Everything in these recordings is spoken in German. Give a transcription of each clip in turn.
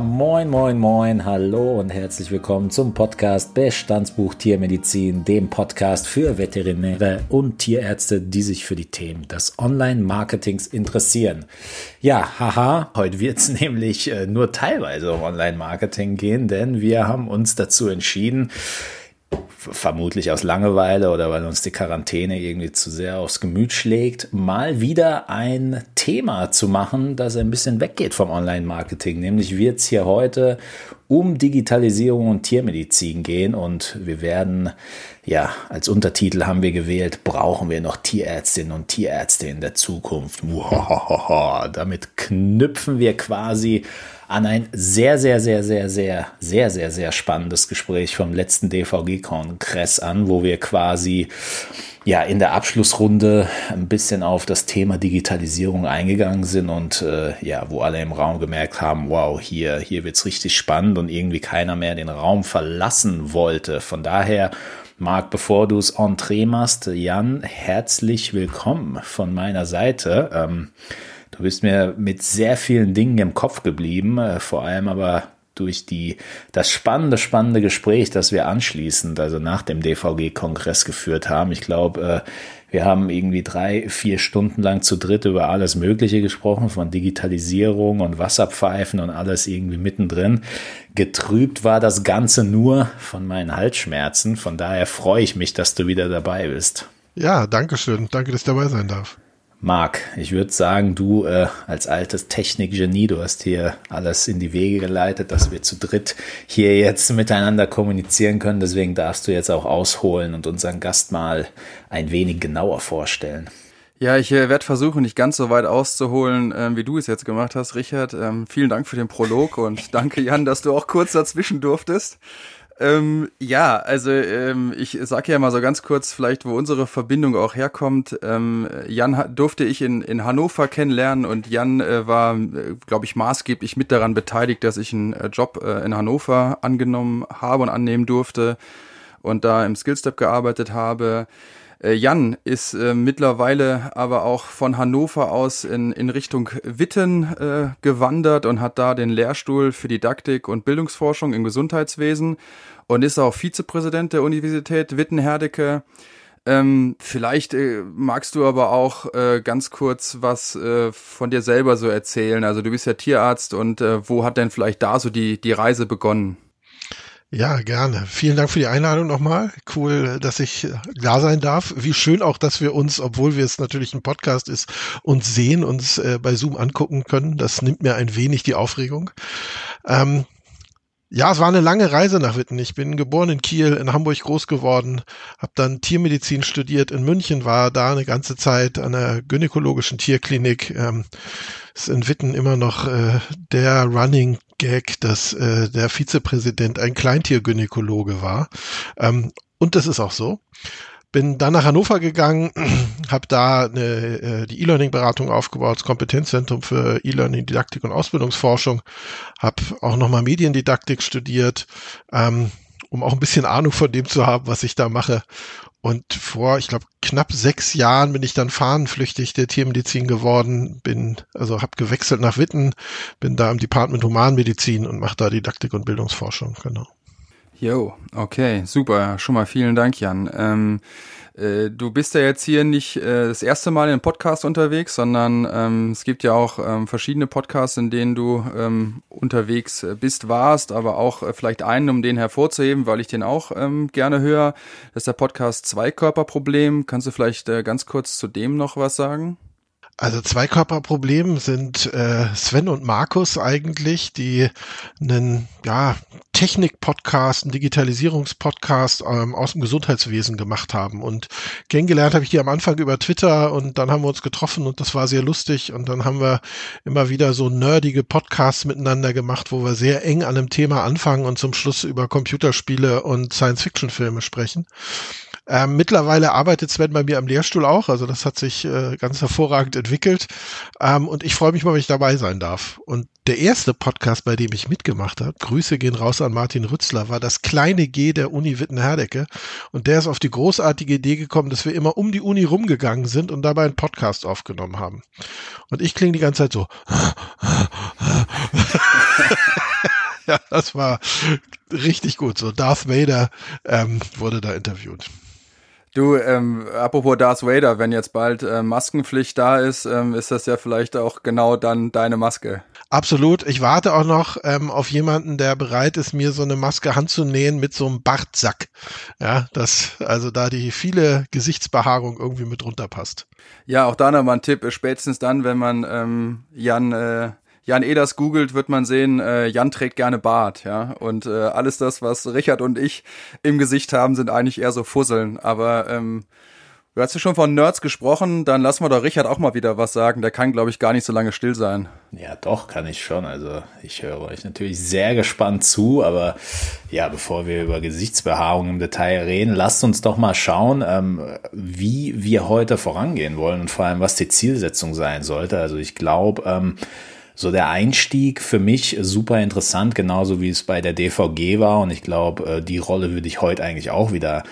Moin, moin, moin, hallo und herzlich willkommen zum Podcast Bestandsbuch Tiermedizin, dem Podcast für Veterinäre und Tierärzte, die sich für die Themen des Online-Marketings interessieren. Ja, haha, heute wird es nämlich äh, nur teilweise um Online-Marketing gehen, denn wir haben uns dazu entschieden, vermutlich aus Langeweile oder weil uns die Quarantäne irgendwie zu sehr aufs Gemüt schlägt, mal wieder ein Thema zu machen, das ein bisschen weggeht vom Online-Marketing. Nämlich wird es hier heute um Digitalisierung und Tiermedizin gehen und wir werden, ja, als Untertitel haben wir gewählt, brauchen wir noch Tierärztinnen und Tierärzte in der Zukunft. Damit knüpfen wir quasi an ein sehr, sehr, sehr, sehr, sehr, sehr, sehr, sehr spannendes Gespräch vom letzten DVG-Kongress an, wo wir quasi ja in der Abschlussrunde ein bisschen auf das Thema Digitalisierung eingegangen sind und äh, ja, wo alle im Raum gemerkt haben, wow, hier, hier wird's richtig spannend und irgendwie keiner mehr den Raum verlassen wollte. Von daher Marc, bevor du es Entree machst, Jan, herzlich willkommen von meiner Seite. Ähm, Du bist mir mit sehr vielen Dingen im Kopf geblieben, äh, vor allem aber durch die, das spannende, spannende Gespräch, das wir anschließend, also nach dem DVG-Kongress geführt haben. Ich glaube, äh, wir haben irgendwie drei, vier Stunden lang zu dritt über alles Mögliche gesprochen, von Digitalisierung und Wasserpfeifen und alles irgendwie mittendrin. Getrübt war das Ganze nur von meinen Halsschmerzen. Von daher freue ich mich, dass du wieder dabei bist. Ja, danke schön. Danke, dass ich dabei sein darf. Marc, ich würde sagen, du äh, als altes Technikgenie, du hast hier alles in die Wege geleitet, dass wir zu dritt hier jetzt miteinander kommunizieren können. Deswegen darfst du jetzt auch ausholen und unseren Gast mal ein wenig genauer vorstellen. Ja, ich äh, werde versuchen, nicht ganz so weit auszuholen, äh, wie du es jetzt gemacht hast, Richard. Ähm, vielen Dank für den Prolog und danke, Jan, dass du auch kurz dazwischen durftest. Ähm, ja, also ähm, ich sage ja mal so ganz kurz vielleicht, wo unsere Verbindung auch herkommt. Ähm, Jan durfte ich in, in Hannover kennenlernen und Jan äh, war, äh, glaube ich, maßgeblich mit daran beteiligt, dass ich einen äh, Job äh, in Hannover angenommen habe und annehmen durfte und da im Skillstep gearbeitet habe. Äh, Jan ist äh, mittlerweile aber auch von Hannover aus in, in Richtung Witten äh, gewandert und hat da den Lehrstuhl für Didaktik und Bildungsforschung im Gesundheitswesen und ist auch Vizepräsident der Universität Witten-Herdecke. Ähm, vielleicht äh, magst du aber auch äh, ganz kurz was äh, von dir selber so erzählen. Also du bist ja Tierarzt und wo hat denn vielleicht da so die, die Reise begonnen? Ja, gerne. Vielen Dank für die Einladung nochmal. Cool, dass ich da sein darf. Wie schön auch, dass wir uns, obwohl wir es natürlich ein Podcast ist, uns sehen, uns äh, bei Zoom angucken können. Das nimmt mir ein wenig die Aufregung. Ähm, ja, es war eine lange Reise nach Witten. Ich bin geboren in Kiel, in Hamburg groß geworden, habe dann Tiermedizin studiert in München, war da eine ganze Zeit an der gynäkologischen Tierklinik. Ähm, ist in Witten immer noch äh, der Running Gag, dass äh, der Vizepräsident ein Kleintiergynäkologe war. Ähm, und das ist auch so. Bin dann nach Hannover gegangen, habe da eine, äh, die E-Learning-Beratung aufgebaut, das Kompetenzzentrum für E-Learning, Didaktik und Ausbildungsforschung, habe auch nochmal Mediendidaktik studiert, ähm, um auch ein bisschen Ahnung von dem zu haben, was ich da mache. Und vor, ich glaube, knapp sechs Jahren bin ich dann fahnenflüchtig der Tiermedizin geworden, bin, also habe gewechselt nach Witten, bin da im Department Humanmedizin und mache da Didaktik und Bildungsforschung, genau. Jo, okay, super. Schon mal vielen Dank, Jan. Ähm, äh, du bist ja jetzt hier nicht äh, das erste Mal einem Podcast unterwegs, sondern ähm, es gibt ja auch ähm, verschiedene Podcasts, in denen du ähm, unterwegs äh, bist, warst, aber auch äh, vielleicht einen, um den hervorzuheben, weil ich den auch ähm, gerne höre. Das ist der Podcast Zweikörperproblem. Kannst du vielleicht äh, ganz kurz zu dem noch was sagen? Also Zweikörperproblem sind äh, Sven und Markus eigentlich, die einen ja, Technik-Podcast, einen Digitalisierungs-Podcast ähm, aus dem Gesundheitswesen gemacht haben. Und kennengelernt habe ich die am Anfang über Twitter und dann haben wir uns getroffen und das war sehr lustig. Und dann haben wir immer wieder so nerdige Podcasts miteinander gemacht, wo wir sehr eng an einem Thema anfangen und zum Schluss über Computerspiele und Science-Fiction-Filme sprechen. Ähm, mittlerweile arbeitet Sven bei mir am Lehrstuhl auch, also das hat sich äh, ganz hervorragend entwickelt. Ähm, und ich freue mich mal, wenn ich dabei sein darf. Und der erste Podcast, bei dem ich mitgemacht habe, Grüße gehen raus an Martin Rützler, war das kleine G der Uni Witten-Herdecke. Und der ist auf die großartige Idee gekommen, dass wir immer um die Uni rumgegangen sind und dabei einen Podcast aufgenommen haben. Und ich klinge die ganze Zeit so. ja, das war richtig gut. So Darth Vader ähm, wurde da interviewt. Du, ähm, apropos Darth Vader, wenn jetzt bald äh, Maskenpflicht da ist, ähm, ist das ja vielleicht auch genau dann deine Maske. Absolut. Ich warte auch noch ähm, auf jemanden, der bereit ist, mir so eine Maske handzunähen mit so einem Bartsack. Ja, das, also da die viele Gesichtsbehaarung irgendwie mit runterpasst. Ja, auch da nochmal ein Tipp, spätestens dann, wenn man ähm, Jan äh, Jan Eders googelt, wird man sehen, äh, Jan trägt gerne Bart, ja. Und äh, alles das, was Richard und ich im Gesicht haben, sind eigentlich eher so Fusseln. Aber ähm, du hast ja schon von Nerds gesprochen, dann lassen wir doch Richard auch mal wieder was sagen. Der kann, glaube ich, gar nicht so lange still sein. Ja, doch, kann ich schon. Also ich höre euch natürlich sehr gespannt zu, aber ja, bevor wir über Gesichtsbehaarung im Detail reden, lasst uns doch mal schauen, ähm, wie wir heute vorangehen wollen und vor allem, was die Zielsetzung sein sollte. Also ich glaube, ähm, so der Einstieg für mich super interessant, genauso wie es bei der DVG war. Und ich glaube, äh, die Rolle würde ich heute eigentlich auch wieder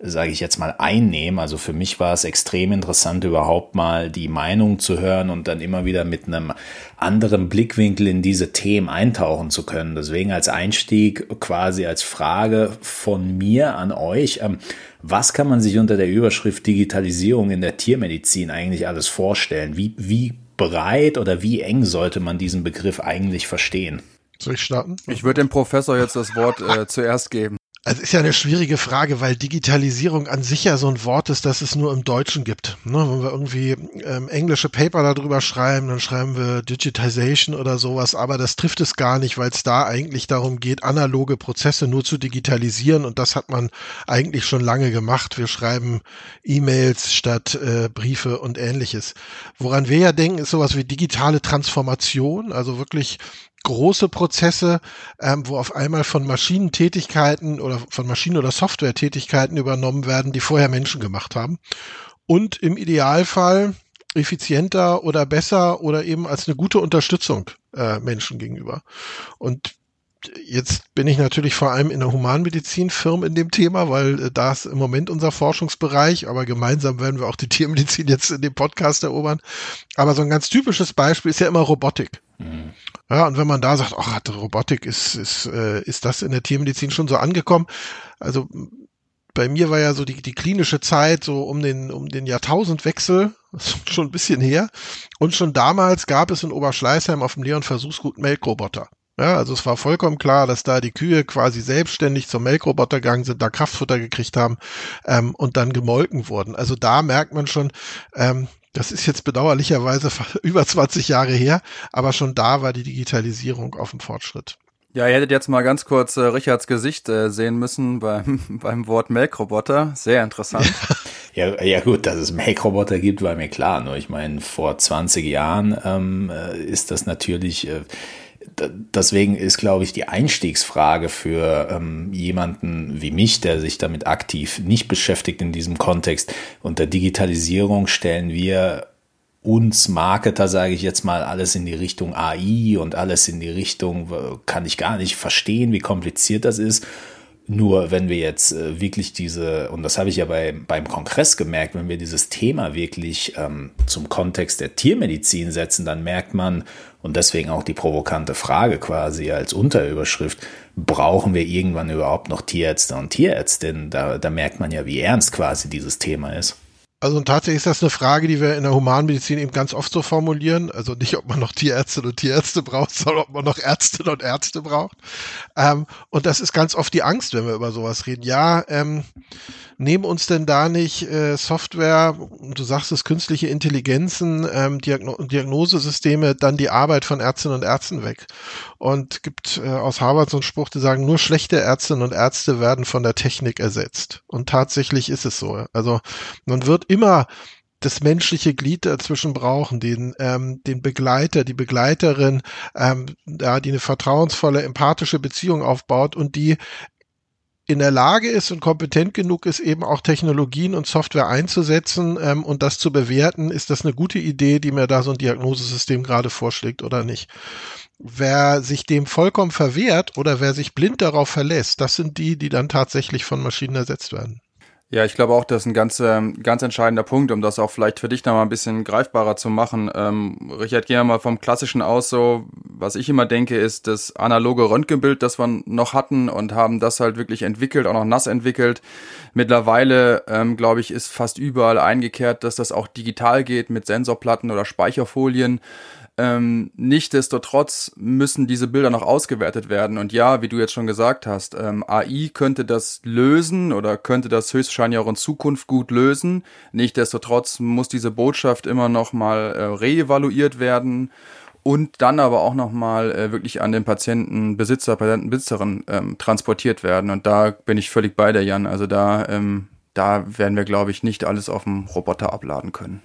sage ich jetzt mal, einnehmen. Also für mich war es extrem interessant, überhaupt mal die Meinung zu hören und dann immer wieder mit einem anderen Blickwinkel in diese Themen eintauchen zu können. Deswegen als Einstieg quasi als Frage von mir an euch, ähm, was kann man sich unter der Überschrift Digitalisierung in der Tiermedizin eigentlich alles vorstellen? Wie, wie breit oder wie eng sollte man diesen Begriff eigentlich verstehen? Soll ich starten? Ich würde dem Professor jetzt das Wort äh, zuerst geben. Also ist ja eine schwierige Frage, weil Digitalisierung an sich ja so ein Wort ist, das es nur im Deutschen gibt. Ne? Wenn wir irgendwie ähm, englische Paper darüber schreiben, dann schreiben wir Digitization oder sowas, aber das trifft es gar nicht, weil es da eigentlich darum geht, analoge Prozesse nur zu digitalisieren und das hat man eigentlich schon lange gemacht. Wir schreiben E-Mails statt äh, Briefe und ähnliches. Woran wir ja denken, ist sowas wie digitale Transformation, also wirklich große Prozesse, ähm, wo auf einmal von Maschinentätigkeiten oder von Maschinen- oder Softwaretätigkeiten übernommen werden, die vorher Menschen gemacht haben. Und im Idealfall effizienter oder besser oder eben als eine gute Unterstützung äh, Menschen gegenüber. Und jetzt bin ich natürlich vor allem in der Humanmedizin firm in dem Thema, weil äh, da ist im Moment unser Forschungsbereich, aber gemeinsam werden wir auch die Tiermedizin jetzt in dem Podcast erobern. Aber so ein ganz typisches Beispiel ist ja immer Robotik. Mhm. Ja, und wenn man da sagt, ach, Robotik ist, ist, äh, ist das in der Tiermedizin schon so angekommen? Also bei mir war ja so die, die klinische Zeit so um den, um den Jahrtausendwechsel, schon ein bisschen her. Und schon damals gab es in Oberschleißheim auf dem Leon Versuchsgut Melkroboter. Ja, also es war vollkommen klar, dass da die Kühe quasi selbstständig zum Melkroboter gegangen sind, da Kraftfutter gekriegt haben ähm, und dann gemolken wurden. Also da merkt man schon, ähm, das ist jetzt bedauerlicherweise über 20 Jahre her, aber schon da war die Digitalisierung auf dem Fortschritt. Ja, ihr hättet jetzt mal ganz kurz äh, Richards Gesicht äh, sehen müssen beim, beim Wort Melkroboter. Sehr interessant. Ja, ja gut, dass es Melkroboter gibt, war mir klar. Nur ich meine, vor 20 Jahren ähm, äh, ist das natürlich äh, deswegen ist, glaube ich, die Einstiegsfrage für ähm, jemanden wie mich, der sich damit aktiv nicht beschäftigt in diesem Kontext. Unter Digitalisierung stellen wir uns Marketer, sage ich jetzt mal, alles in die Richtung AI und alles in die Richtung, kann ich gar nicht verstehen, wie kompliziert das ist. Nur wenn wir jetzt äh, wirklich diese, und das habe ich ja bei, beim Kongress gemerkt, wenn wir dieses Thema wirklich ähm, zum Kontext der Tiermedizin setzen, dann merkt man, und deswegen auch die provokante Frage quasi als Unterüberschrift, brauchen wir irgendwann überhaupt noch Tierärzte und Tierärztinnen? Da, da merkt man ja, wie ernst quasi dieses Thema ist. Also tatsächlich ist das eine Frage, die wir in der Humanmedizin eben ganz oft so formulieren. Also nicht, ob man noch Tierärztinnen und Tierärzte braucht, sondern ob man noch Ärztinnen und Ärzte braucht. Ähm, und das ist ganz oft die Angst, wenn wir über sowas reden. Ja, ähm, nehmen uns denn da nicht äh, Software, du sagst es, künstliche Intelligenzen, ähm, Diagno Diagnosesysteme, dann die Arbeit von Ärztinnen und Ärzten weg? Und gibt äh, aus Harvard so einen Spruch, die sagen, nur schlechte Ärztinnen und Ärzte werden von der Technik ersetzt. Und tatsächlich ist es so. Also man wird immer das menschliche Glied dazwischen brauchen, den, ähm, den Begleiter, die Begleiterin, ähm, ja, die eine vertrauensvolle, empathische Beziehung aufbaut und die in der Lage ist und kompetent genug ist, eben auch Technologien und Software einzusetzen ähm, und das zu bewerten, ist das eine gute Idee, die mir da so ein Diagnosesystem gerade vorschlägt oder nicht. Wer sich dem vollkommen verwehrt oder wer sich blind darauf verlässt, das sind die, die dann tatsächlich von Maschinen ersetzt werden. Ja, ich glaube auch, das ist ein ganz, ähm, ganz entscheidender Punkt, um das auch vielleicht für dich noch mal ein bisschen greifbarer zu machen. Ähm, Richard, gehen wir mal vom Klassischen aus. So, was ich immer denke, ist das analoge Röntgenbild, das wir noch hatten und haben das halt wirklich entwickelt, auch noch nass entwickelt. Mittlerweile, ähm, glaube ich, ist fast überall eingekehrt, dass das auch digital geht mit Sensorplatten oder Speicherfolien. Ähm, Nichtsdestotrotz müssen diese Bilder noch ausgewertet werden. Und ja, wie du jetzt schon gesagt hast, ähm, AI könnte das lösen oder könnte das höchstwahrscheinlich auch in Zukunft gut lösen. Nichtsdestotrotz muss diese Botschaft immer noch mal äh, reevaluiert werden und dann aber auch noch mal äh, wirklich an den Patienten, Besitzer, Patientenbesitzerin ähm, transportiert werden. Und da bin ich völlig bei der Jan. Also da, ähm, da werden wir, glaube ich, nicht alles auf dem Roboter abladen können.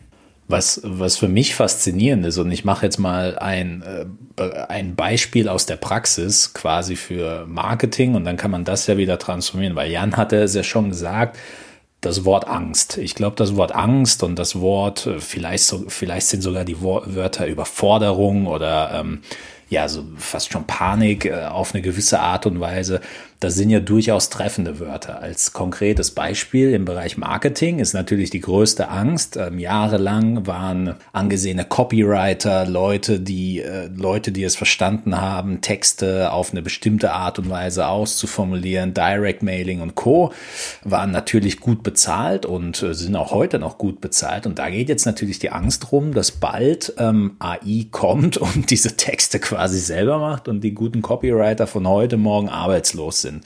Was, was für mich faszinierend ist, und ich mache jetzt mal ein, äh, ein Beispiel aus der Praxis quasi für Marketing und dann kann man das ja wieder transformieren, weil Jan hatte es ja schon gesagt, das Wort Angst. Ich glaube, das Wort Angst und das Wort, äh, vielleicht, so, vielleicht sind sogar die Wörter Überforderung oder ähm, ja, so fast schon Panik äh, auf eine gewisse Art und Weise das sind ja durchaus treffende Wörter. Als konkretes Beispiel im Bereich Marketing ist natürlich die größte Angst. Ähm, jahrelang waren angesehene Copywriter, Leute, die äh, Leute, die es verstanden haben, Texte auf eine bestimmte Art und Weise auszuformulieren, Direct Mailing und Co. waren natürlich gut bezahlt und äh, sind auch heute noch gut bezahlt. Und da geht jetzt natürlich die Angst rum, dass bald ähm, AI kommt und diese Texte quasi selber macht und die guten Copywriter von heute morgen arbeitslos sind sind.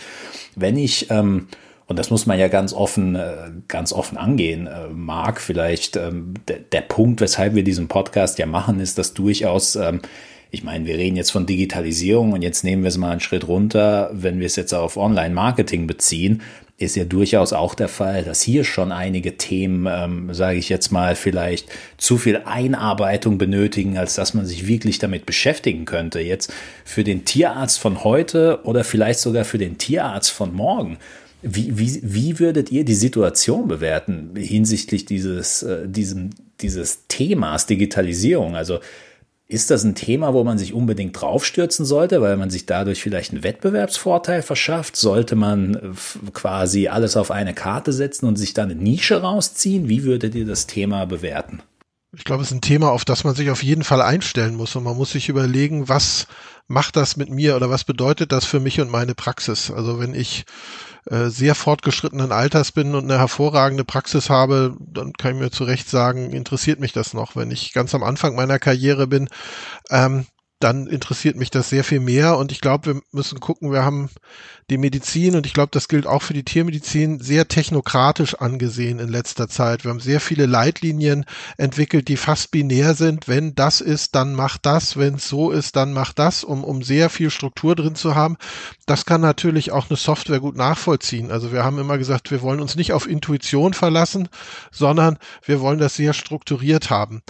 Wenn ich, ähm, und das muss man ja ganz offen, äh, ganz offen angehen, äh, Marc, vielleicht ähm, der Punkt, weshalb wir diesen Podcast ja machen, ist, dass durchaus ähm, ich meine, wir reden jetzt von Digitalisierung und jetzt nehmen wir es mal einen Schritt runter. Wenn wir es jetzt auf Online-Marketing beziehen, ist ja durchaus auch der Fall, dass hier schon einige Themen, ähm, sage ich jetzt mal, vielleicht zu viel Einarbeitung benötigen, als dass man sich wirklich damit beschäftigen könnte. Jetzt für den Tierarzt von heute oder vielleicht sogar für den Tierarzt von morgen. Wie, wie, wie würdet ihr die Situation bewerten hinsichtlich dieses, äh, diesem, dieses Themas Digitalisierung? Also ist das ein Thema, wo man sich unbedingt draufstürzen sollte, weil man sich dadurch vielleicht einen Wettbewerbsvorteil verschafft? Sollte man äh, quasi alles auf eine Karte setzen und sich da eine Nische rausziehen? Wie würdet ihr das Thema bewerten? Ich glaube, es ist ein Thema, auf das man sich auf jeden Fall einstellen muss und man muss sich überlegen, was macht das mit mir oder was bedeutet das für mich und meine Praxis? Also wenn ich äh, sehr fortgeschrittenen Alters bin und eine hervorragende Praxis habe, dann kann ich mir zu Recht sagen, interessiert mich das noch. Wenn ich ganz am Anfang meiner Karriere bin, ähm, dann interessiert mich das sehr viel mehr. Und ich glaube, wir müssen gucken, wir haben die Medizin, und ich glaube, das gilt auch für die Tiermedizin, sehr technokratisch angesehen in letzter Zeit. Wir haben sehr viele Leitlinien entwickelt, die fast binär sind. Wenn das ist, dann mach das. Wenn es so ist, dann mach das, um, um sehr viel Struktur drin zu haben. Das kann natürlich auch eine Software gut nachvollziehen. Also wir haben immer gesagt, wir wollen uns nicht auf Intuition verlassen, sondern wir wollen das sehr strukturiert haben.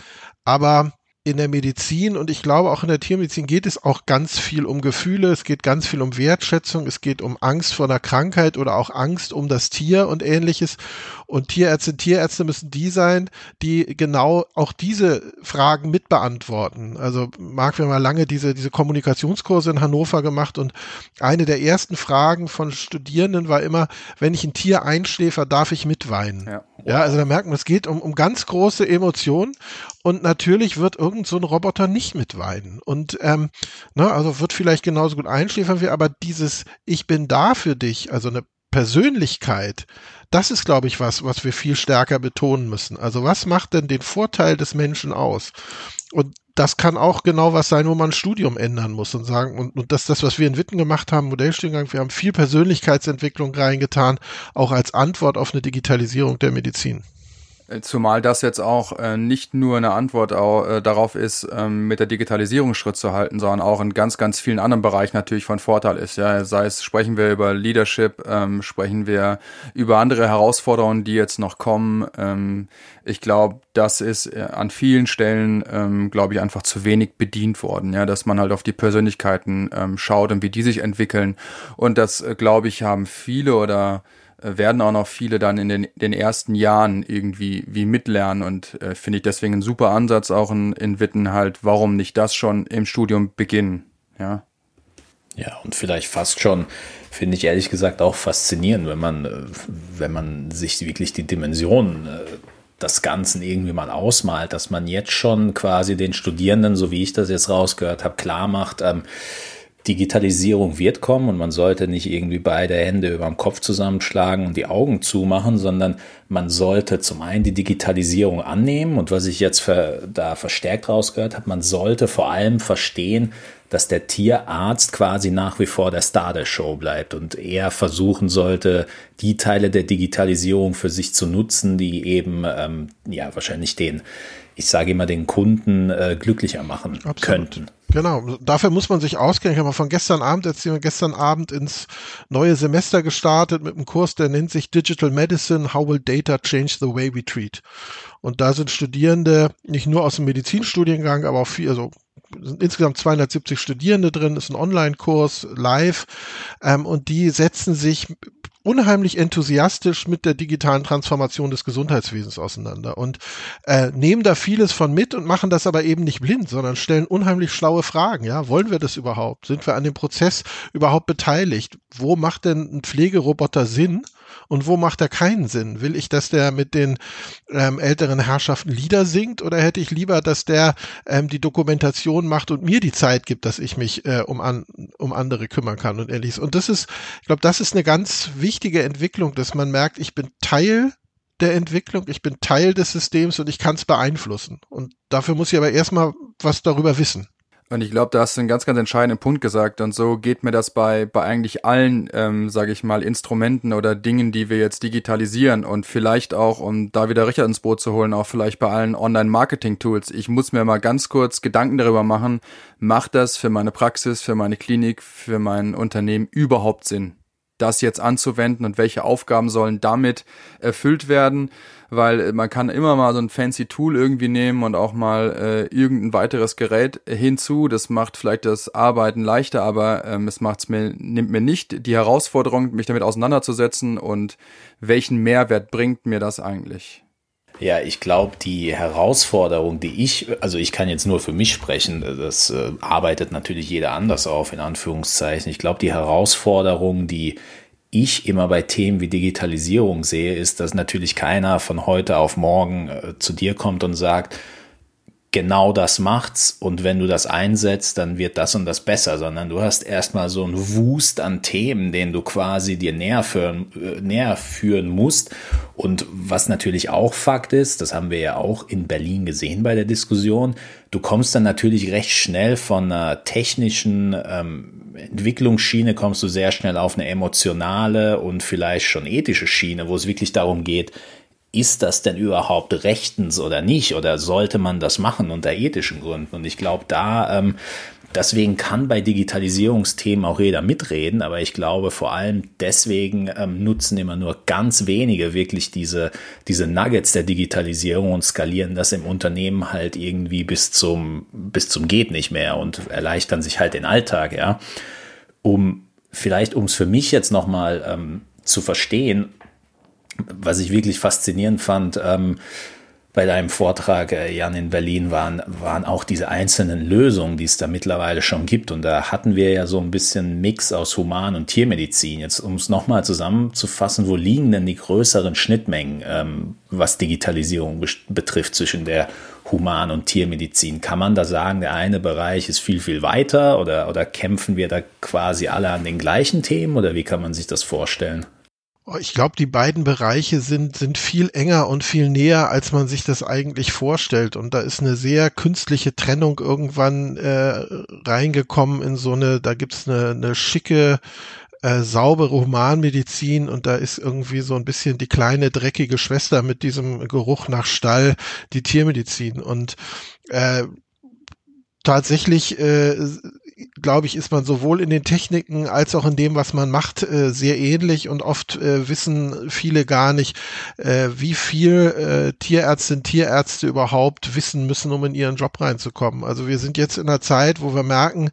Aber in der Medizin und ich glaube auch in der Tiermedizin geht es auch ganz viel um Gefühle, es geht ganz viel um Wertschätzung, es geht um Angst vor einer Krankheit oder auch Angst um das Tier und ähnliches. Und Tierärzte, Tierärzte müssen die sein, die genau auch diese Fragen mitbeantworten. Also Marc, wir haben mal lange diese, diese Kommunikationskurse in Hannover gemacht und eine der ersten Fragen von Studierenden war immer, wenn ich ein Tier einschläfer, darf ich mitweinen? Ja, ja also da merkt man, es geht um, um ganz große Emotionen und natürlich wird irgend so ein Roboter nicht mitweinen. Und ähm, ne, also wird vielleicht genauso gut einschläfern wie, aber dieses Ich bin da für dich, also eine Persönlichkeit, das ist, glaube ich, was, was wir viel stärker betonen müssen. Also was macht denn den Vorteil des Menschen aus? Und das kann auch genau was sein, wo man ein Studium ändern muss und sagen, und, und das das, was wir in Witten gemacht haben, Modellstudiengang, wir haben viel Persönlichkeitsentwicklung reingetan, auch als Antwort auf eine Digitalisierung der Medizin. Zumal das jetzt auch äh, nicht nur eine Antwort auch, äh, darauf ist, ähm, mit der Digitalisierung Schritt zu halten, sondern auch in ganz, ganz vielen anderen Bereichen natürlich von Vorteil ist. Ja, sei es sprechen wir über Leadership, ähm, sprechen wir über andere Herausforderungen, die jetzt noch kommen. Ähm, ich glaube, das ist äh, an vielen Stellen, ähm, glaube ich, einfach zu wenig bedient worden. Ja, dass man halt auf die Persönlichkeiten ähm, schaut und wie die sich entwickeln. Und das, äh, glaube ich, haben viele oder werden auch noch viele dann in den, den ersten Jahren irgendwie wie mitlernen und äh, finde ich deswegen ein super Ansatz auch in, in Witten halt, warum nicht das schon im Studium beginnen, ja. Ja, und vielleicht fast schon, finde ich ehrlich gesagt auch faszinierend, wenn man, äh, wenn man sich wirklich die Dimensionen äh, des Ganzen irgendwie mal ausmalt, dass man jetzt schon quasi den Studierenden, so wie ich das jetzt rausgehört habe, klar macht, ähm, Digitalisierung wird kommen und man sollte nicht irgendwie beide Hände über dem Kopf zusammenschlagen und die Augen zumachen, sondern man sollte zum einen die Digitalisierung annehmen und was ich jetzt für, da verstärkt rausgehört habe, man sollte vor allem verstehen, dass der Tierarzt quasi nach wie vor der Star der Show bleibt und er versuchen sollte, die Teile der Digitalisierung für sich zu nutzen, die eben ähm, ja wahrscheinlich den ich sage immer, den Kunden äh, glücklicher machen Absolut. könnten. Genau, dafür muss man sich auskennen. Ich habe von gestern Abend erzählt, gestern Abend ins neue Semester gestartet mit einem Kurs, der nennt sich Digital Medicine, How Will Data Change the Way We Treat? Und da sind Studierende nicht nur aus dem Medizinstudiengang, aber auch viel, also sind insgesamt 270 Studierende drin, ist ein Online-Kurs live ähm, und die setzen sich unheimlich enthusiastisch mit der digitalen Transformation des Gesundheitswesens auseinander und äh, nehmen da vieles von mit und machen das aber eben nicht blind, sondern stellen unheimlich schlaue Fragen. Ja, wollen wir das überhaupt? Sind wir an dem Prozess überhaupt beteiligt? Wo macht denn ein Pflegeroboter Sinn? Und wo macht er keinen Sinn? Will ich, dass der mit den ähm, älteren Herrschaften Lieder singt oder hätte ich lieber, dass der ähm, die Dokumentation macht und mir die Zeit gibt, dass ich mich äh, um, an, um andere kümmern kann und ähnliches. Und das ist, ich glaube, das ist eine ganz wichtige Entwicklung, dass man merkt, ich bin Teil der Entwicklung, ich bin Teil des Systems und ich kann es beeinflussen. Und dafür muss ich aber erstmal was darüber wissen. Und ich glaube, da hast du einen ganz, ganz entscheidenden Punkt gesagt. Und so geht mir das bei, bei eigentlich allen, ähm, sage ich mal, Instrumenten oder Dingen, die wir jetzt digitalisieren. Und vielleicht auch, um da wieder Richard ins Boot zu holen, auch vielleicht bei allen Online-Marketing-Tools. Ich muss mir mal ganz kurz Gedanken darüber machen, macht das für meine Praxis, für meine Klinik, für mein Unternehmen überhaupt Sinn? Das jetzt anzuwenden und welche Aufgaben sollen damit erfüllt werden, weil man kann immer mal so ein fancy Tool irgendwie nehmen und auch mal äh, irgendein weiteres Gerät hinzu. Das macht vielleicht das Arbeiten leichter, aber ähm, es macht's mir, nimmt mir nicht die Herausforderung, mich damit auseinanderzusetzen und welchen Mehrwert bringt mir das eigentlich? Ja, ich glaube, die Herausforderung, die ich, also ich kann jetzt nur für mich sprechen, das äh, arbeitet natürlich jeder anders auf, in Anführungszeichen. Ich glaube, die Herausforderung, die ich immer bei Themen wie Digitalisierung sehe, ist, dass natürlich keiner von heute auf morgen äh, zu dir kommt und sagt, genau das macht's und wenn du das einsetzt, dann wird das und das besser, sondern du hast erstmal so einen Wust an Themen, den du quasi dir näher führen, äh, näher führen musst. Und was natürlich auch Fakt ist, das haben wir ja auch in Berlin gesehen bei der Diskussion, du kommst dann natürlich recht schnell von einer technischen ähm, Entwicklungsschiene, kommst du sehr schnell auf eine emotionale und vielleicht schon ethische Schiene, wo es wirklich darum geht, ist das denn überhaupt rechtens oder nicht? Oder sollte man das machen unter ethischen Gründen? Und ich glaube, da, ähm, deswegen kann bei Digitalisierungsthemen auch jeder mitreden, aber ich glaube vor allem deswegen ähm, nutzen immer nur ganz wenige wirklich diese, diese Nuggets der Digitalisierung und skalieren das im Unternehmen halt irgendwie bis zum, bis zum geht nicht mehr und erleichtern sich halt den Alltag, ja. Um, vielleicht, um es für mich jetzt nochmal ähm, zu verstehen, was ich wirklich faszinierend fand, ähm, bei deinem Vortrag, äh, Jan, in Berlin waren, waren auch diese einzelnen Lösungen, die es da mittlerweile schon gibt. Und da hatten wir ja so ein bisschen Mix aus Human- und Tiermedizin. Jetzt, um es nochmal zusammenzufassen, wo liegen denn die größeren Schnittmengen, ähm, was Digitalisierung betrifft zwischen der Human- und Tiermedizin? Kann man da sagen, der eine Bereich ist viel, viel weiter oder, oder kämpfen wir da quasi alle an den gleichen Themen oder wie kann man sich das vorstellen? Oh, ich glaube, die beiden Bereiche sind, sind viel enger und viel näher, als man sich das eigentlich vorstellt. Und da ist eine sehr künstliche Trennung irgendwann äh, reingekommen in so eine, da gibt's eine, eine schicke äh, saubere Humanmedizin und da ist irgendwie so ein bisschen die kleine dreckige Schwester mit diesem Geruch nach Stall, die Tiermedizin und äh, tatsächlich äh, glaube ich, ist man sowohl in den Techniken als auch in dem, was man macht, äh, sehr ähnlich und oft äh, wissen viele gar nicht, äh, wie viel Tierärztinnen, Tierärzte überhaupt wissen müssen, um in ihren Job reinzukommen. Also wir sind jetzt in einer Zeit, wo wir merken,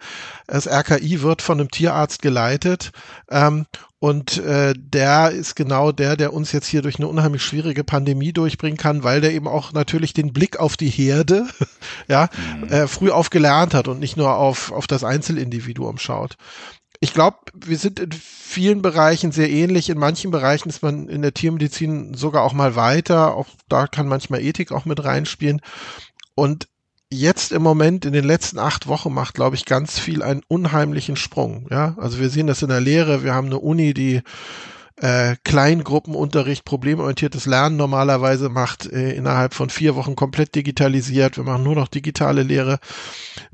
das RKI wird von einem Tierarzt geleitet ähm, und äh, der ist genau der, der uns jetzt hier durch eine unheimlich schwierige Pandemie durchbringen kann, weil der eben auch natürlich den Blick auf die Herde ja, mhm. äh, früh aufgelernt hat und nicht nur auf, auf das Einzelindividuum schaut. Ich glaube, wir sind in vielen Bereichen sehr ähnlich. In manchen Bereichen ist man in der Tiermedizin sogar auch mal weiter. Auch da kann manchmal Ethik auch mit reinspielen. Und jetzt im Moment in den letzten acht Wochen macht, glaube ich, ganz viel einen unheimlichen Sprung. Ja, also wir sehen das in der Lehre. Wir haben eine Uni, die äh, Kleingruppenunterricht, problemorientiertes Lernen normalerweise macht, äh, innerhalb von vier Wochen komplett digitalisiert. Wir machen nur noch digitale Lehre.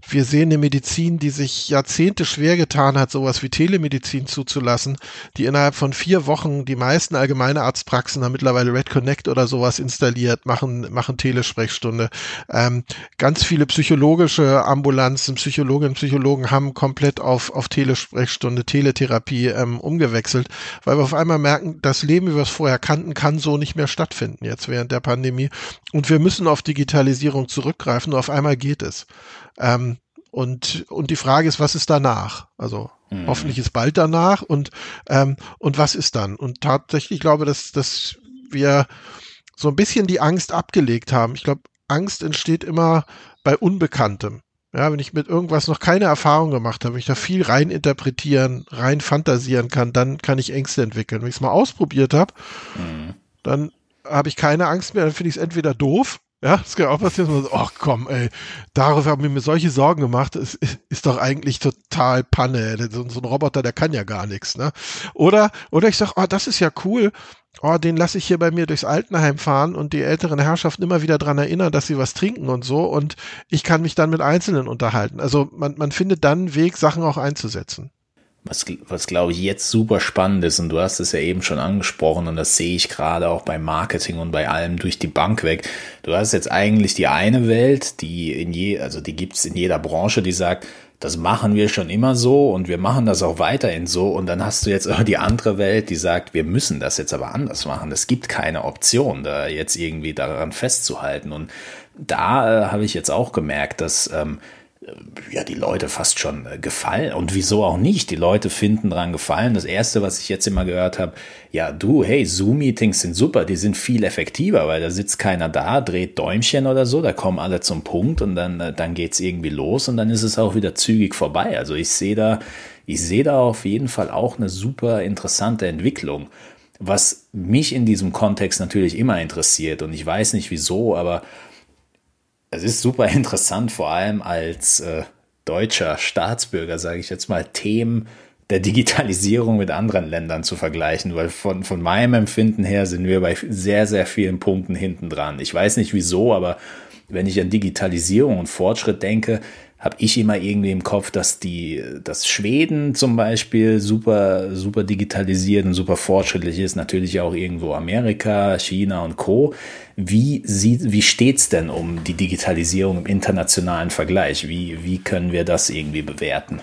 Wir sehen eine Medizin, die sich Jahrzehnte schwer getan hat, sowas wie Telemedizin zuzulassen, die innerhalb von vier Wochen die meisten allgemeine Arztpraxen haben mittlerweile Red Connect oder sowas installiert, machen, machen Telesprechstunde. Ähm, ganz viele psychologische Ambulanzen, Psychologinnen Psychologen haben komplett auf, auf Telesprechstunde, Teletherapie ähm, umgewechselt, weil wir auf einmal merken, das Leben, wie wir es vorher kannten, kann so nicht mehr stattfinden jetzt während der Pandemie. Und wir müssen auf Digitalisierung zurückgreifen und auf einmal geht es. Ähm, und, und die Frage ist, was ist danach? Also mhm. hoffentlich ist bald danach und, ähm, und was ist dann? Und tatsächlich glaube, dass, dass wir so ein bisschen die Angst abgelegt haben. Ich glaube, Angst entsteht immer bei Unbekanntem. Ja, wenn ich mit irgendwas noch keine Erfahrung gemacht habe, wenn ich da viel rein interpretieren, rein fantasieren kann, dann kann ich Ängste entwickeln. Wenn ich es mal ausprobiert habe, mhm. dann habe ich keine Angst mehr, dann finde ich es entweder doof ja, das kann auch passieren, dass so, ach komm, ey, darauf haben wir mir solche Sorgen gemacht. Es ist doch eigentlich total Panne. So, so ein Roboter, der kann ja gar nichts, ne? Oder, oder ich sag, oh, das ist ja cool. Oh, den lasse ich hier bei mir durchs Altenheim fahren und die älteren Herrschaften immer wieder dran erinnern, dass sie was trinken und so. Und ich kann mich dann mit Einzelnen unterhalten. Also man, man findet dann einen Weg, Sachen auch einzusetzen. Was, was glaube ich jetzt super spannend ist, und du hast es ja eben schon angesprochen, und das sehe ich gerade auch beim Marketing und bei allem durch die Bank weg. Du hast jetzt eigentlich die eine Welt, die in je, also die gibt's in jeder Branche, die sagt, das machen wir schon immer so und wir machen das auch weiterhin so. Und dann hast du jetzt aber die andere Welt, die sagt, wir müssen das jetzt aber anders machen. Es gibt keine Option, da jetzt irgendwie daran festzuhalten. Und da äh, habe ich jetzt auch gemerkt, dass ähm, ja, die Leute fast schon äh, gefallen. Und wieso auch nicht? Die Leute finden dran gefallen. Das erste, was ich jetzt immer gehört habe, ja, du, hey, Zoom-Meetings sind super, die sind viel effektiver, weil da sitzt keiner da, dreht Däumchen oder so, da kommen alle zum Punkt und dann, äh, dann geht's irgendwie los und dann ist es auch wieder zügig vorbei. Also ich sehe da, ich sehe da auf jeden Fall auch eine super interessante Entwicklung. Was mich in diesem Kontext natürlich immer interessiert und ich weiß nicht wieso, aber es ist super interessant, vor allem als äh, deutscher Staatsbürger, sage ich jetzt mal, Themen der Digitalisierung mit anderen Ländern zu vergleichen, weil von, von meinem Empfinden her sind wir bei sehr, sehr vielen Punkten hinten dran. Ich weiß nicht wieso, aber wenn ich an Digitalisierung und Fortschritt denke, habe ich immer irgendwie im Kopf, dass die, dass Schweden zum Beispiel super, super digitalisiert und super fortschrittlich ist. Natürlich auch irgendwo Amerika, China und Co. Wie sieht, wie steht's denn um die Digitalisierung im internationalen Vergleich? Wie, wie können wir das irgendwie bewerten?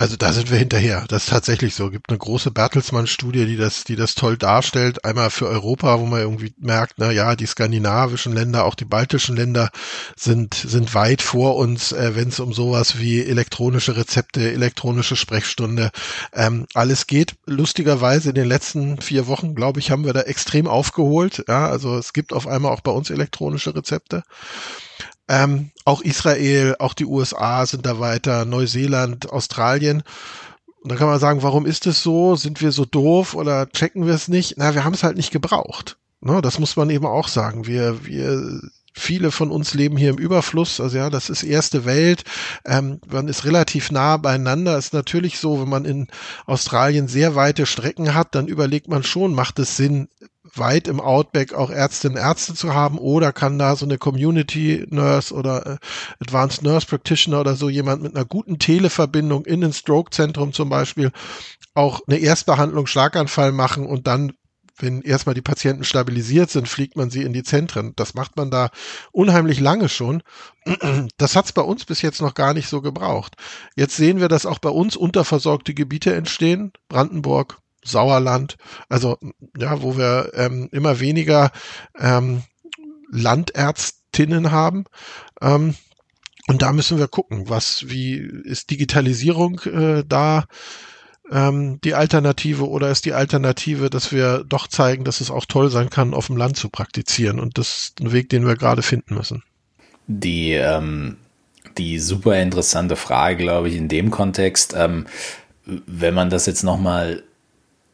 Also da sind wir hinterher. Das ist tatsächlich so. Es gibt eine große Bertelsmann-Studie, die das, die das toll darstellt. Einmal für Europa, wo man irgendwie merkt, na ja, die skandinavischen Länder, auch die baltischen Länder sind, sind weit vor uns, äh, wenn es um sowas wie elektronische Rezepte, elektronische Sprechstunde, ähm, alles geht. Lustigerweise in den letzten vier Wochen, glaube ich, haben wir da extrem aufgeholt. Ja, also es gibt auf einmal auch bei uns elektronische Rezepte. Ähm, auch Israel, auch die USA sind da weiter, Neuseeland, Australien. Und da kann man sagen, warum ist es so? Sind wir so doof oder checken wir es nicht? Na, wir haben es halt nicht gebraucht. Ne, das muss man eben auch sagen. Wir, wir, viele von uns leben hier im Überfluss. Also ja, das ist erste Welt. Ähm, man ist relativ nah beieinander. Ist natürlich so, wenn man in Australien sehr weite Strecken hat, dann überlegt man schon, macht es Sinn, weit im Outback auch Ärztinnen und Ärzte zu haben oder kann da so eine Community Nurse oder äh, Advanced Nurse Practitioner oder so jemand mit einer guten Televerbindung in ein Stroke-Zentrum zum Beispiel auch eine Erstbehandlung Schlaganfall machen und dann wenn erstmal die Patienten stabilisiert sind, fliegt man sie in die Zentren. Das macht man da unheimlich lange schon. Das hat es bei uns bis jetzt noch gar nicht so gebraucht. Jetzt sehen wir, dass auch bei uns unterversorgte Gebiete entstehen. Brandenburg, Sauerland, also ja, wo wir ähm, immer weniger ähm, Landärztinnen haben. Ähm, und da müssen wir gucken, was, wie ist Digitalisierung äh, da ähm, die Alternative oder ist die Alternative, dass wir doch zeigen, dass es auch toll sein kann, auf dem Land zu praktizieren. Und das ist ein Weg, den wir gerade finden müssen. Die, ähm, die super interessante Frage, glaube ich, in dem Kontext, ähm, wenn man das jetzt nochmal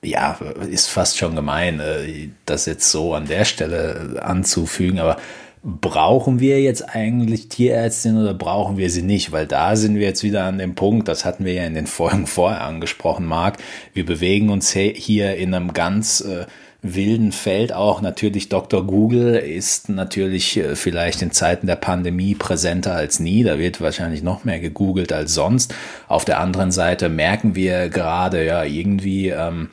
ja, ist fast schon gemein, äh, das jetzt so an der Stelle anzufügen, aber brauchen wir jetzt eigentlich Tierärztin oder brauchen wir sie nicht? Weil da sind wir jetzt wieder an dem Punkt, das hatten wir ja in den Folgen vorher angesprochen, Marc. Wir bewegen uns hier in einem ganz äh, wilden Feld auch. Natürlich Dr. Google ist natürlich äh, vielleicht in Zeiten der Pandemie präsenter als nie. Da wird wahrscheinlich noch mehr gegoogelt als sonst. Auf der anderen Seite merken wir gerade ja irgendwie, ähm,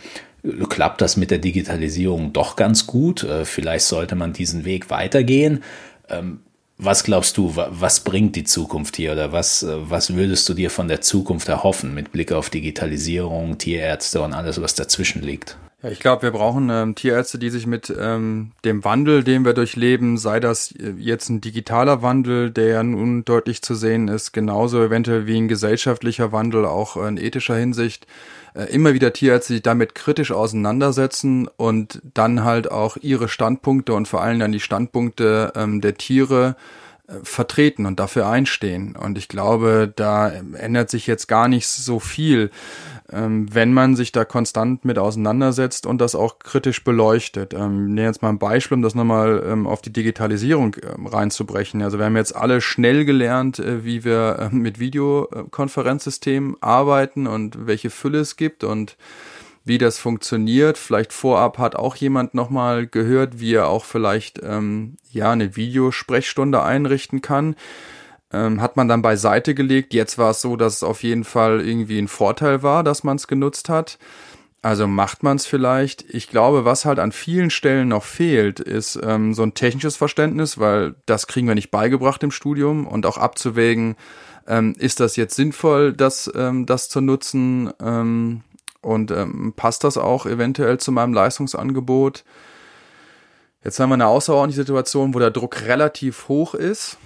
klappt das mit der Digitalisierung doch ganz gut. Äh, vielleicht sollte man diesen Weg weitergehen. Ähm, was glaubst du, was bringt die Zukunft hier oder was, äh, was würdest du dir von der Zukunft erhoffen mit Blick auf Digitalisierung, Tierärzte und alles, was dazwischen liegt? Ja, ich glaube, wir brauchen ähm, Tierärzte, die sich mit ähm, dem Wandel, den wir durchleben, sei das äh, jetzt ein digitaler Wandel, der ja nun deutlich zu sehen ist, genauso eventuell wie ein gesellschaftlicher Wandel, auch in ethischer Hinsicht, äh, immer wieder Tierärzte sich damit kritisch auseinandersetzen und dann halt auch ihre Standpunkte und vor allem dann die Standpunkte ähm, der Tiere äh, vertreten und dafür einstehen. Und ich glaube, da ändert sich jetzt gar nicht so viel ähm, wenn man sich da konstant mit auseinandersetzt und das auch kritisch beleuchtet. Ähm, nehmen jetzt mal ein Beispiel, um das nochmal ähm, auf die Digitalisierung ähm, reinzubrechen. Also wir haben jetzt alle schnell gelernt, äh, wie wir äh, mit Videokonferenzsystemen arbeiten und welche Fülle es gibt und wie das funktioniert. Vielleicht vorab hat auch jemand nochmal gehört, wie er auch vielleicht ähm, ja eine Videosprechstunde einrichten kann ähm, hat man dann beiseite gelegt. Jetzt war es so, dass es auf jeden Fall irgendwie ein Vorteil war, dass man es genutzt hat. Also macht man es vielleicht. Ich glaube, was halt an vielen Stellen noch fehlt, ist ähm, so ein technisches Verständnis, weil das kriegen wir nicht beigebracht im Studium und auch abzuwägen, ähm, ist das jetzt sinnvoll, das, ähm, das zu nutzen ähm, und ähm, passt das auch eventuell zu meinem Leistungsangebot. Jetzt haben wir eine außerordentliche Situation, wo der Druck relativ hoch ist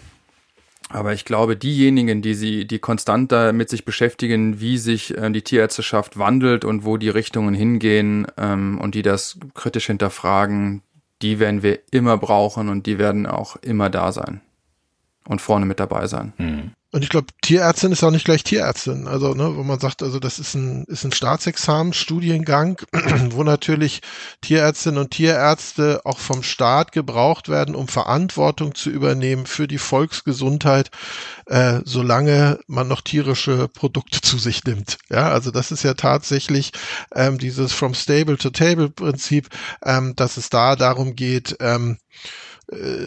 aber ich glaube, diejenigen, die sie, die konstant damit sich beschäftigen, wie sich äh, die Tierärzteschaft wandelt und wo die Richtungen hingehen ähm, und die das kritisch hinterfragen, die werden wir immer brauchen und die werden auch immer da sein und vorne mit dabei sein. Mhm. Und ich glaube, Tierärztin ist auch nicht gleich Tierärztin. Also, ne, wo man sagt, also das ist ein, ist ein Staatsexamen, Studiengang, wo natürlich Tierärztinnen und Tierärzte auch vom Staat gebraucht werden, um Verantwortung zu übernehmen für die Volksgesundheit, äh, solange man noch tierische Produkte zu sich nimmt. Ja, also das ist ja tatsächlich ähm, dieses From Stable to Table Prinzip, ähm, dass es da darum geht, ähm, äh,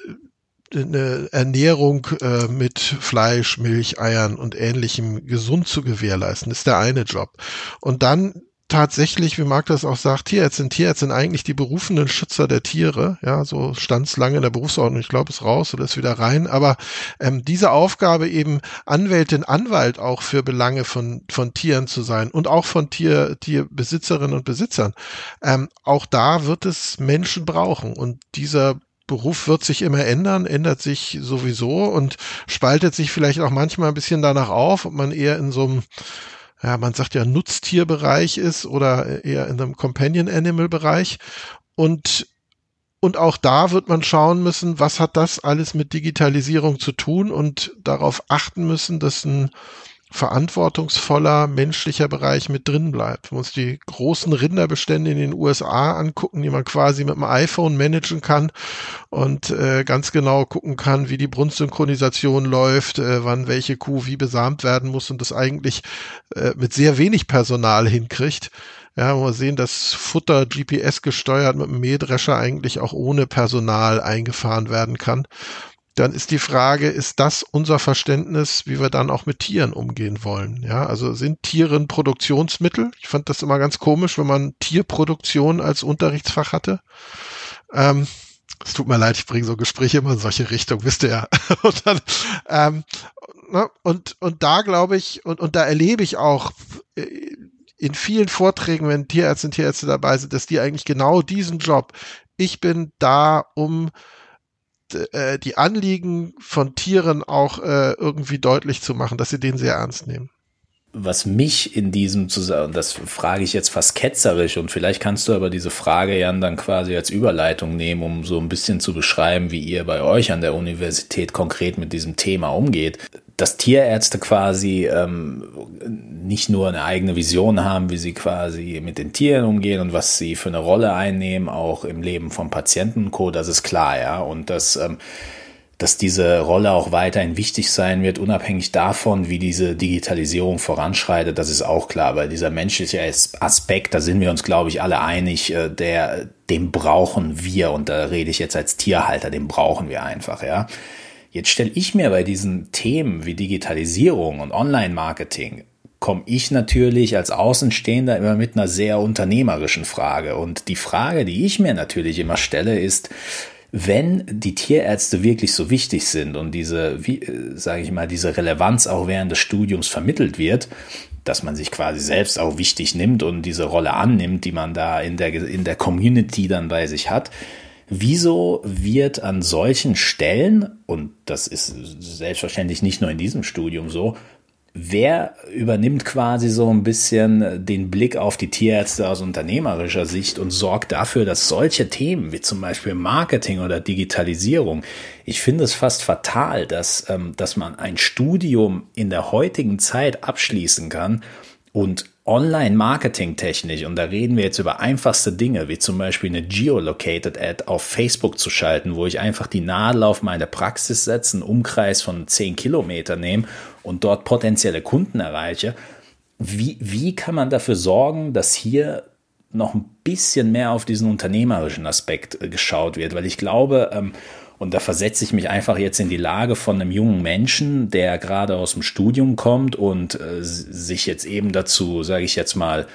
eine Ernährung äh, mit Fleisch, Milch, Eiern und ähnlichem gesund zu gewährleisten, ist der eine Job. Und dann tatsächlich, wie Marc das auch sagt, Tierärzte sind Tierärzte sind eigentlich die berufenen Schützer der Tiere. Ja, so stand es lange in der Berufsordnung. Ich glaube, es raus oder ist wieder rein. Aber ähm, diese Aufgabe eben Anwältin, Anwalt auch für Belange von von Tieren zu sein und auch von Tier Tierbesitzerinnen und Besitzern. Ähm, auch da wird es Menschen brauchen und dieser Beruf wird sich immer ändern, ändert sich sowieso und spaltet sich vielleicht auch manchmal ein bisschen danach auf, ob man eher in so einem ja, man sagt ja Nutztierbereich ist oder eher in einem Companion Animal Bereich. Und und auch da wird man schauen müssen, was hat das alles mit Digitalisierung zu tun und darauf achten müssen, dass ein verantwortungsvoller menschlicher Bereich mit drin bleibt. Wir uns die großen Rinderbestände in den USA angucken, die man quasi mit dem iPhone managen kann und äh, ganz genau gucken kann, wie die Brunstsynchronisation läuft, äh, wann welche Kuh wie besamt werden muss und das eigentlich äh, mit sehr wenig Personal hinkriegt Ja, wo wir sehen, dass Futter GPS gesteuert mit dem Mähdrescher eigentlich auch ohne Personal eingefahren werden kann. Dann ist die Frage, ist das unser Verständnis, wie wir dann auch mit Tieren umgehen wollen? Ja, also sind Tiere ein Produktionsmittel? Ich fand das immer ganz komisch, wenn man Tierproduktion als Unterrichtsfach hatte. Ähm, es tut mir leid, ich bringe so Gespräche immer in solche Richtung, wisst ihr ja. und, dann, ähm, ne, und, und da glaube ich, und, und da erlebe ich auch äh, in vielen Vorträgen, wenn Tierärzte und Tierärzte dabei sind, dass die eigentlich genau diesen Job, ich bin da, um äh, die Anliegen von Tieren auch äh, irgendwie deutlich zu machen, dass sie den sehr ernst nehmen was mich in diesem Zusammenhang, das frage ich jetzt fast ketzerisch und vielleicht kannst du aber diese Frage, Jan, dann quasi als Überleitung nehmen, um so ein bisschen zu beschreiben, wie ihr bei euch an der Universität konkret mit diesem Thema umgeht. Dass Tierärzte quasi ähm, nicht nur eine eigene Vision haben, wie sie quasi mit den Tieren umgehen und was sie für eine Rolle einnehmen, auch im Leben von Patienten und Co., das ist klar, ja. Und das ähm, dass diese Rolle auch weiterhin wichtig sein wird, unabhängig davon, wie diese Digitalisierung voranschreitet. Das ist auch klar, weil dieser menschliche Aspekt, da sind wir uns, glaube ich, alle einig, äh, der, den brauchen wir. Und da rede ich jetzt als Tierhalter, den brauchen wir einfach, ja. Jetzt stelle ich mir bei diesen Themen wie Digitalisierung und Online-Marketing komme ich natürlich als Außenstehender immer mit einer sehr unternehmerischen Frage. Und die Frage, die ich mir natürlich immer stelle, ist, wenn die Tierärzte wirklich so wichtig sind und diese, wie, äh, sage ich mal, diese Relevanz auch während des Studiums vermittelt wird, dass man sich quasi selbst auch wichtig nimmt und diese Rolle annimmt, die man da in der, in der Community dann bei sich hat. Wieso wird an solchen Stellen, und das ist selbstverständlich nicht nur in diesem Studium so, Wer übernimmt quasi so ein bisschen den Blick auf die Tierärzte aus unternehmerischer Sicht und sorgt dafür, dass solche Themen wie zum Beispiel Marketing oder Digitalisierung, ich finde es fast fatal, dass, ähm, dass man ein Studium in der heutigen Zeit abschließen kann und Online-Marketing-technisch, und da reden wir jetzt über einfachste Dinge, wie zum Beispiel eine Geolocated Ad auf Facebook zu schalten, wo ich einfach die Nadel auf meine Praxis setze, einen Umkreis von 10 Kilometer nehme und dort potenzielle Kunden erreiche. Wie, wie kann man dafür sorgen, dass hier noch ein bisschen mehr auf diesen unternehmerischen Aspekt äh, geschaut wird? Weil ich glaube, ähm, und da versetze ich mich einfach jetzt in die Lage von einem jungen Menschen, der gerade aus dem Studium kommt und äh, sich jetzt eben dazu, sage ich jetzt mal,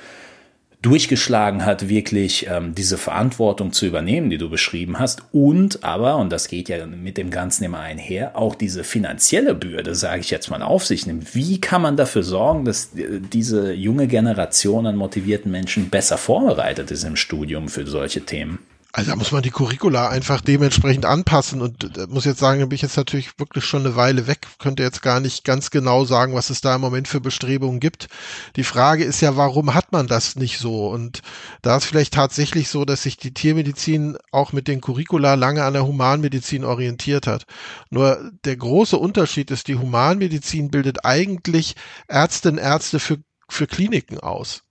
durchgeschlagen hat, wirklich ähm, diese Verantwortung zu übernehmen, die du beschrieben hast. Und aber, und das geht ja mit dem Ganzen immer einher, auch diese finanzielle Bürde, sage ich jetzt mal, auf sich nimmt. Wie kann man dafür sorgen, dass äh, diese junge Generation an motivierten Menschen besser vorbereitet ist im Studium für solche Themen? Also da muss man die Curricula einfach dementsprechend anpassen und äh, muss jetzt sagen, da bin ich jetzt natürlich wirklich schon eine Weile weg, könnte jetzt gar nicht ganz genau sagen, was es da im Moment für Bestrebungen gibt. Die Frage ist ja, warum hat man das nicht so? Und da ist vielleicht tatsächlich so, dass sich die Tiermedizin auch mit den Curricula lange an der Humanmedizin orientiert hat. Nur der große Unterschied ist, die Humanmedizin bildet eigentlich Ärztinnen Ärzte für für Kliniken aus.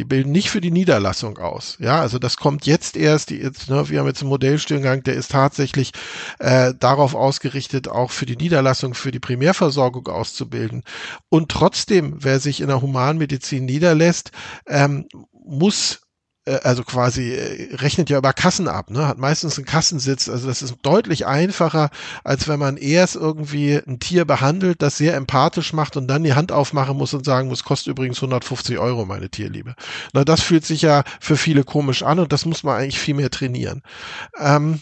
Die bilden nicht für die Niederlassung aus. Ja, also das kommt jetzt erst. Die, jetzt, ne, wir haben jetzt einen Modellstudiengang, der ist tatsächlich äh, darauf ausgerichtet, auch für die Niederlassung, für die Primärversorgung auszubilden. Und trotzdem, wer sich in der Humanmedizin niederlässt, ähm, muss also quasi äh, rechnet ja über Kassen ab, ne? hat meistens einen Kassensitz. Also das ist deutlich einfacher, als wenn man erst irgendwie ein Tier behandelt, das sehr empathisch macht und dann die Hand aufmachen muss und sagen muss, kostet übrigens 150 Euro, meine Tierliebe. Na, das fühlt sich ja für viele komisch an und das muss man eigentlich viel mehr trainieren. Ähm,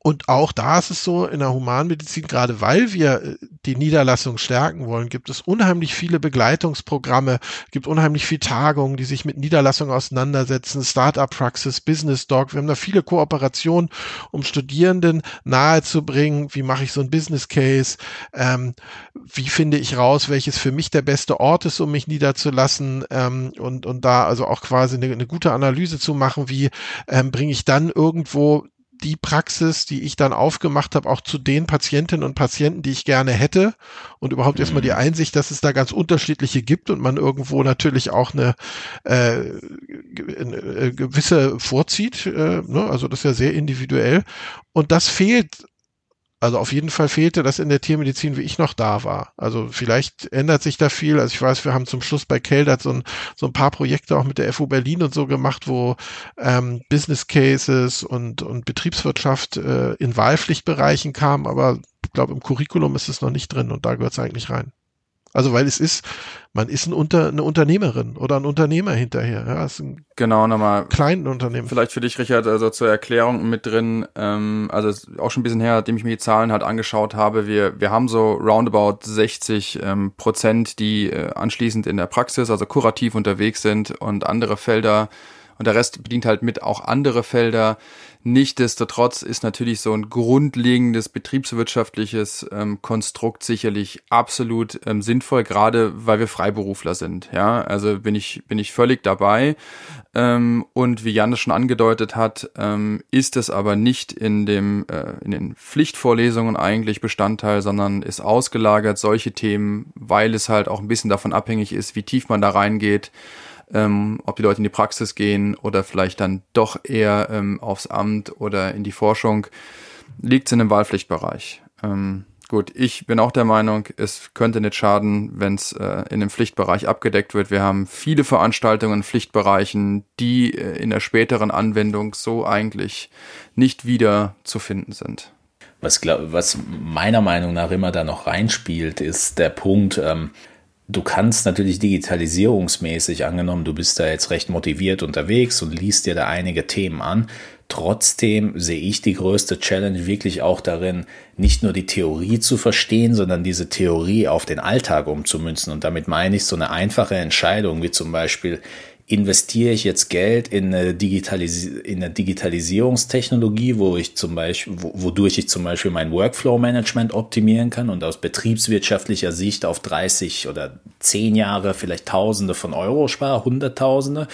und auch da ist es so, in der Humanmedizin, gerade weil wir äh, die Niederlassung stärken wollen, gibt es unheimlich viele Begleitungsprogramme, gibt unheimlich viele Tagungen, die sich mit Niederlassung auseinandersetzen, Startup-Praxis, Business Dog. Wir haben da viele Kooperationen, um Studierenden nahezubringen, wie mache ich so ein Business Case, ähm, wie finde ich raus, welches für mich der beste Ort ist, um mich niederzulassen ähm, und, und da also auch quasi eine, eine gute Analyse zu machen, wie ähm, bringe ich dann irgendwo die Praxis, die ich dann aufgemacht habe, auch zu den Patientinnen und Patienten, die ich gerne hätte und überhaupt mhm. erstmal die mhm. Einsicht, dass es da ganz unterschiedliche gibt und man irgendwo natürlich auch eine, äh, eine äh, gewisse vorzieht, äh, ne? also das ist ja sehr individuell und das fehlt Also auf jeden Fall fehlte das in der Tiermedizin, wie ich noch da war. Also vielleicht ändert sich da viel. Also ich weiß, wir haben zum Schluss bei Keldert so ein, so ein paar Projekte auch mit der FU Berlin und so gemacht, wo ähm, Business Cases und, und Betriebswirtschaft äh, in Wahlpflichtbereichen kamen, aber ich glaube, im Curriculum ist es noch nicht drin und da gehört es eigentlich rein. Also weil es ist, man ist ein Unter, eine Unternehmerin oder ein Unternehmer hinterher. Ja, ist ein genau, nochmal. Kleinen Unternehmen. Vielleicht für dich, Richard, also zur Erklärung mit drin, ähm, also auch schon ein bisschen her, nachdem ich mir die Zahlen halt angeschaut habe, wir, wir haben so roundabout 60 ähm, Prozent, die äh, anschließend in der Praxis, also kurativ unterwegs sind und andere Felder und der Rest bedient halt mit auch andere Felder. Nichtsdestotrotz ist natürlich so ein grundlegendes betriebswirtschaftliches ähm, Konstrukt sicherlich absolut ähm, sinnvoll, gerade weil wir Freiberufler sind. Ja, also bin ich bin ich völlig dabei. Ähm, und wie Jan das schon angedeutet hat, ähm, ist es aber nicht in dem äh, in den Pflichtvorlesungen eigentlich Bestandteil, sondern ist ausgelagert solche Themen, weil es halt auch ein bisschen davon abhängig ist, wie tief man da reingeht ähm, ob die Leute in die Praxis gehen oder vielleicht dann doch eher ähm, aufs Amt oder in die Forschung, liegt in dem Wahlpflichtbereich. Ähm, gut, ich bin auch der Meinung, es könnte nicht schaden, wenn es äh, in dem Pflichtbereich abgedeckt wird. Wir haben viele Veranstaltungen in Pflichtbereichen, die äh, in der späteren Anwendung so eigentlich nicht wieder zu finden sind. Was, glaub, was meiner Meinung nach immer da noch reinspielt, ist der Punkt, ähm, Du kannst natürlich digitalisierungsmäßig angenommen, du bist da jetzt recht motiviert unterwegs und liest dir da einige Themen an. Trotzdem sehe ich die größte Challenge wirklich auch darin, nicht nur die Theorie zu verstehen, sondern diese Theorie auf den Alltag umzumünzen. Und damit meine ich so eine einfache Entscheidung, wie zum Beispiel, investiere ich jetzt Geld in eine, Digitalis in eine Digitalisierungstechnologie, wo ich zum Beispiel, wo, wodurch ich zum Beispiel mein Workflow-Management optimieren kann und aus betriebswirtschaftlicher Sicht auf 30 oder 10 Jahre vielleicht Tausende von Euro spare, Hunderttausende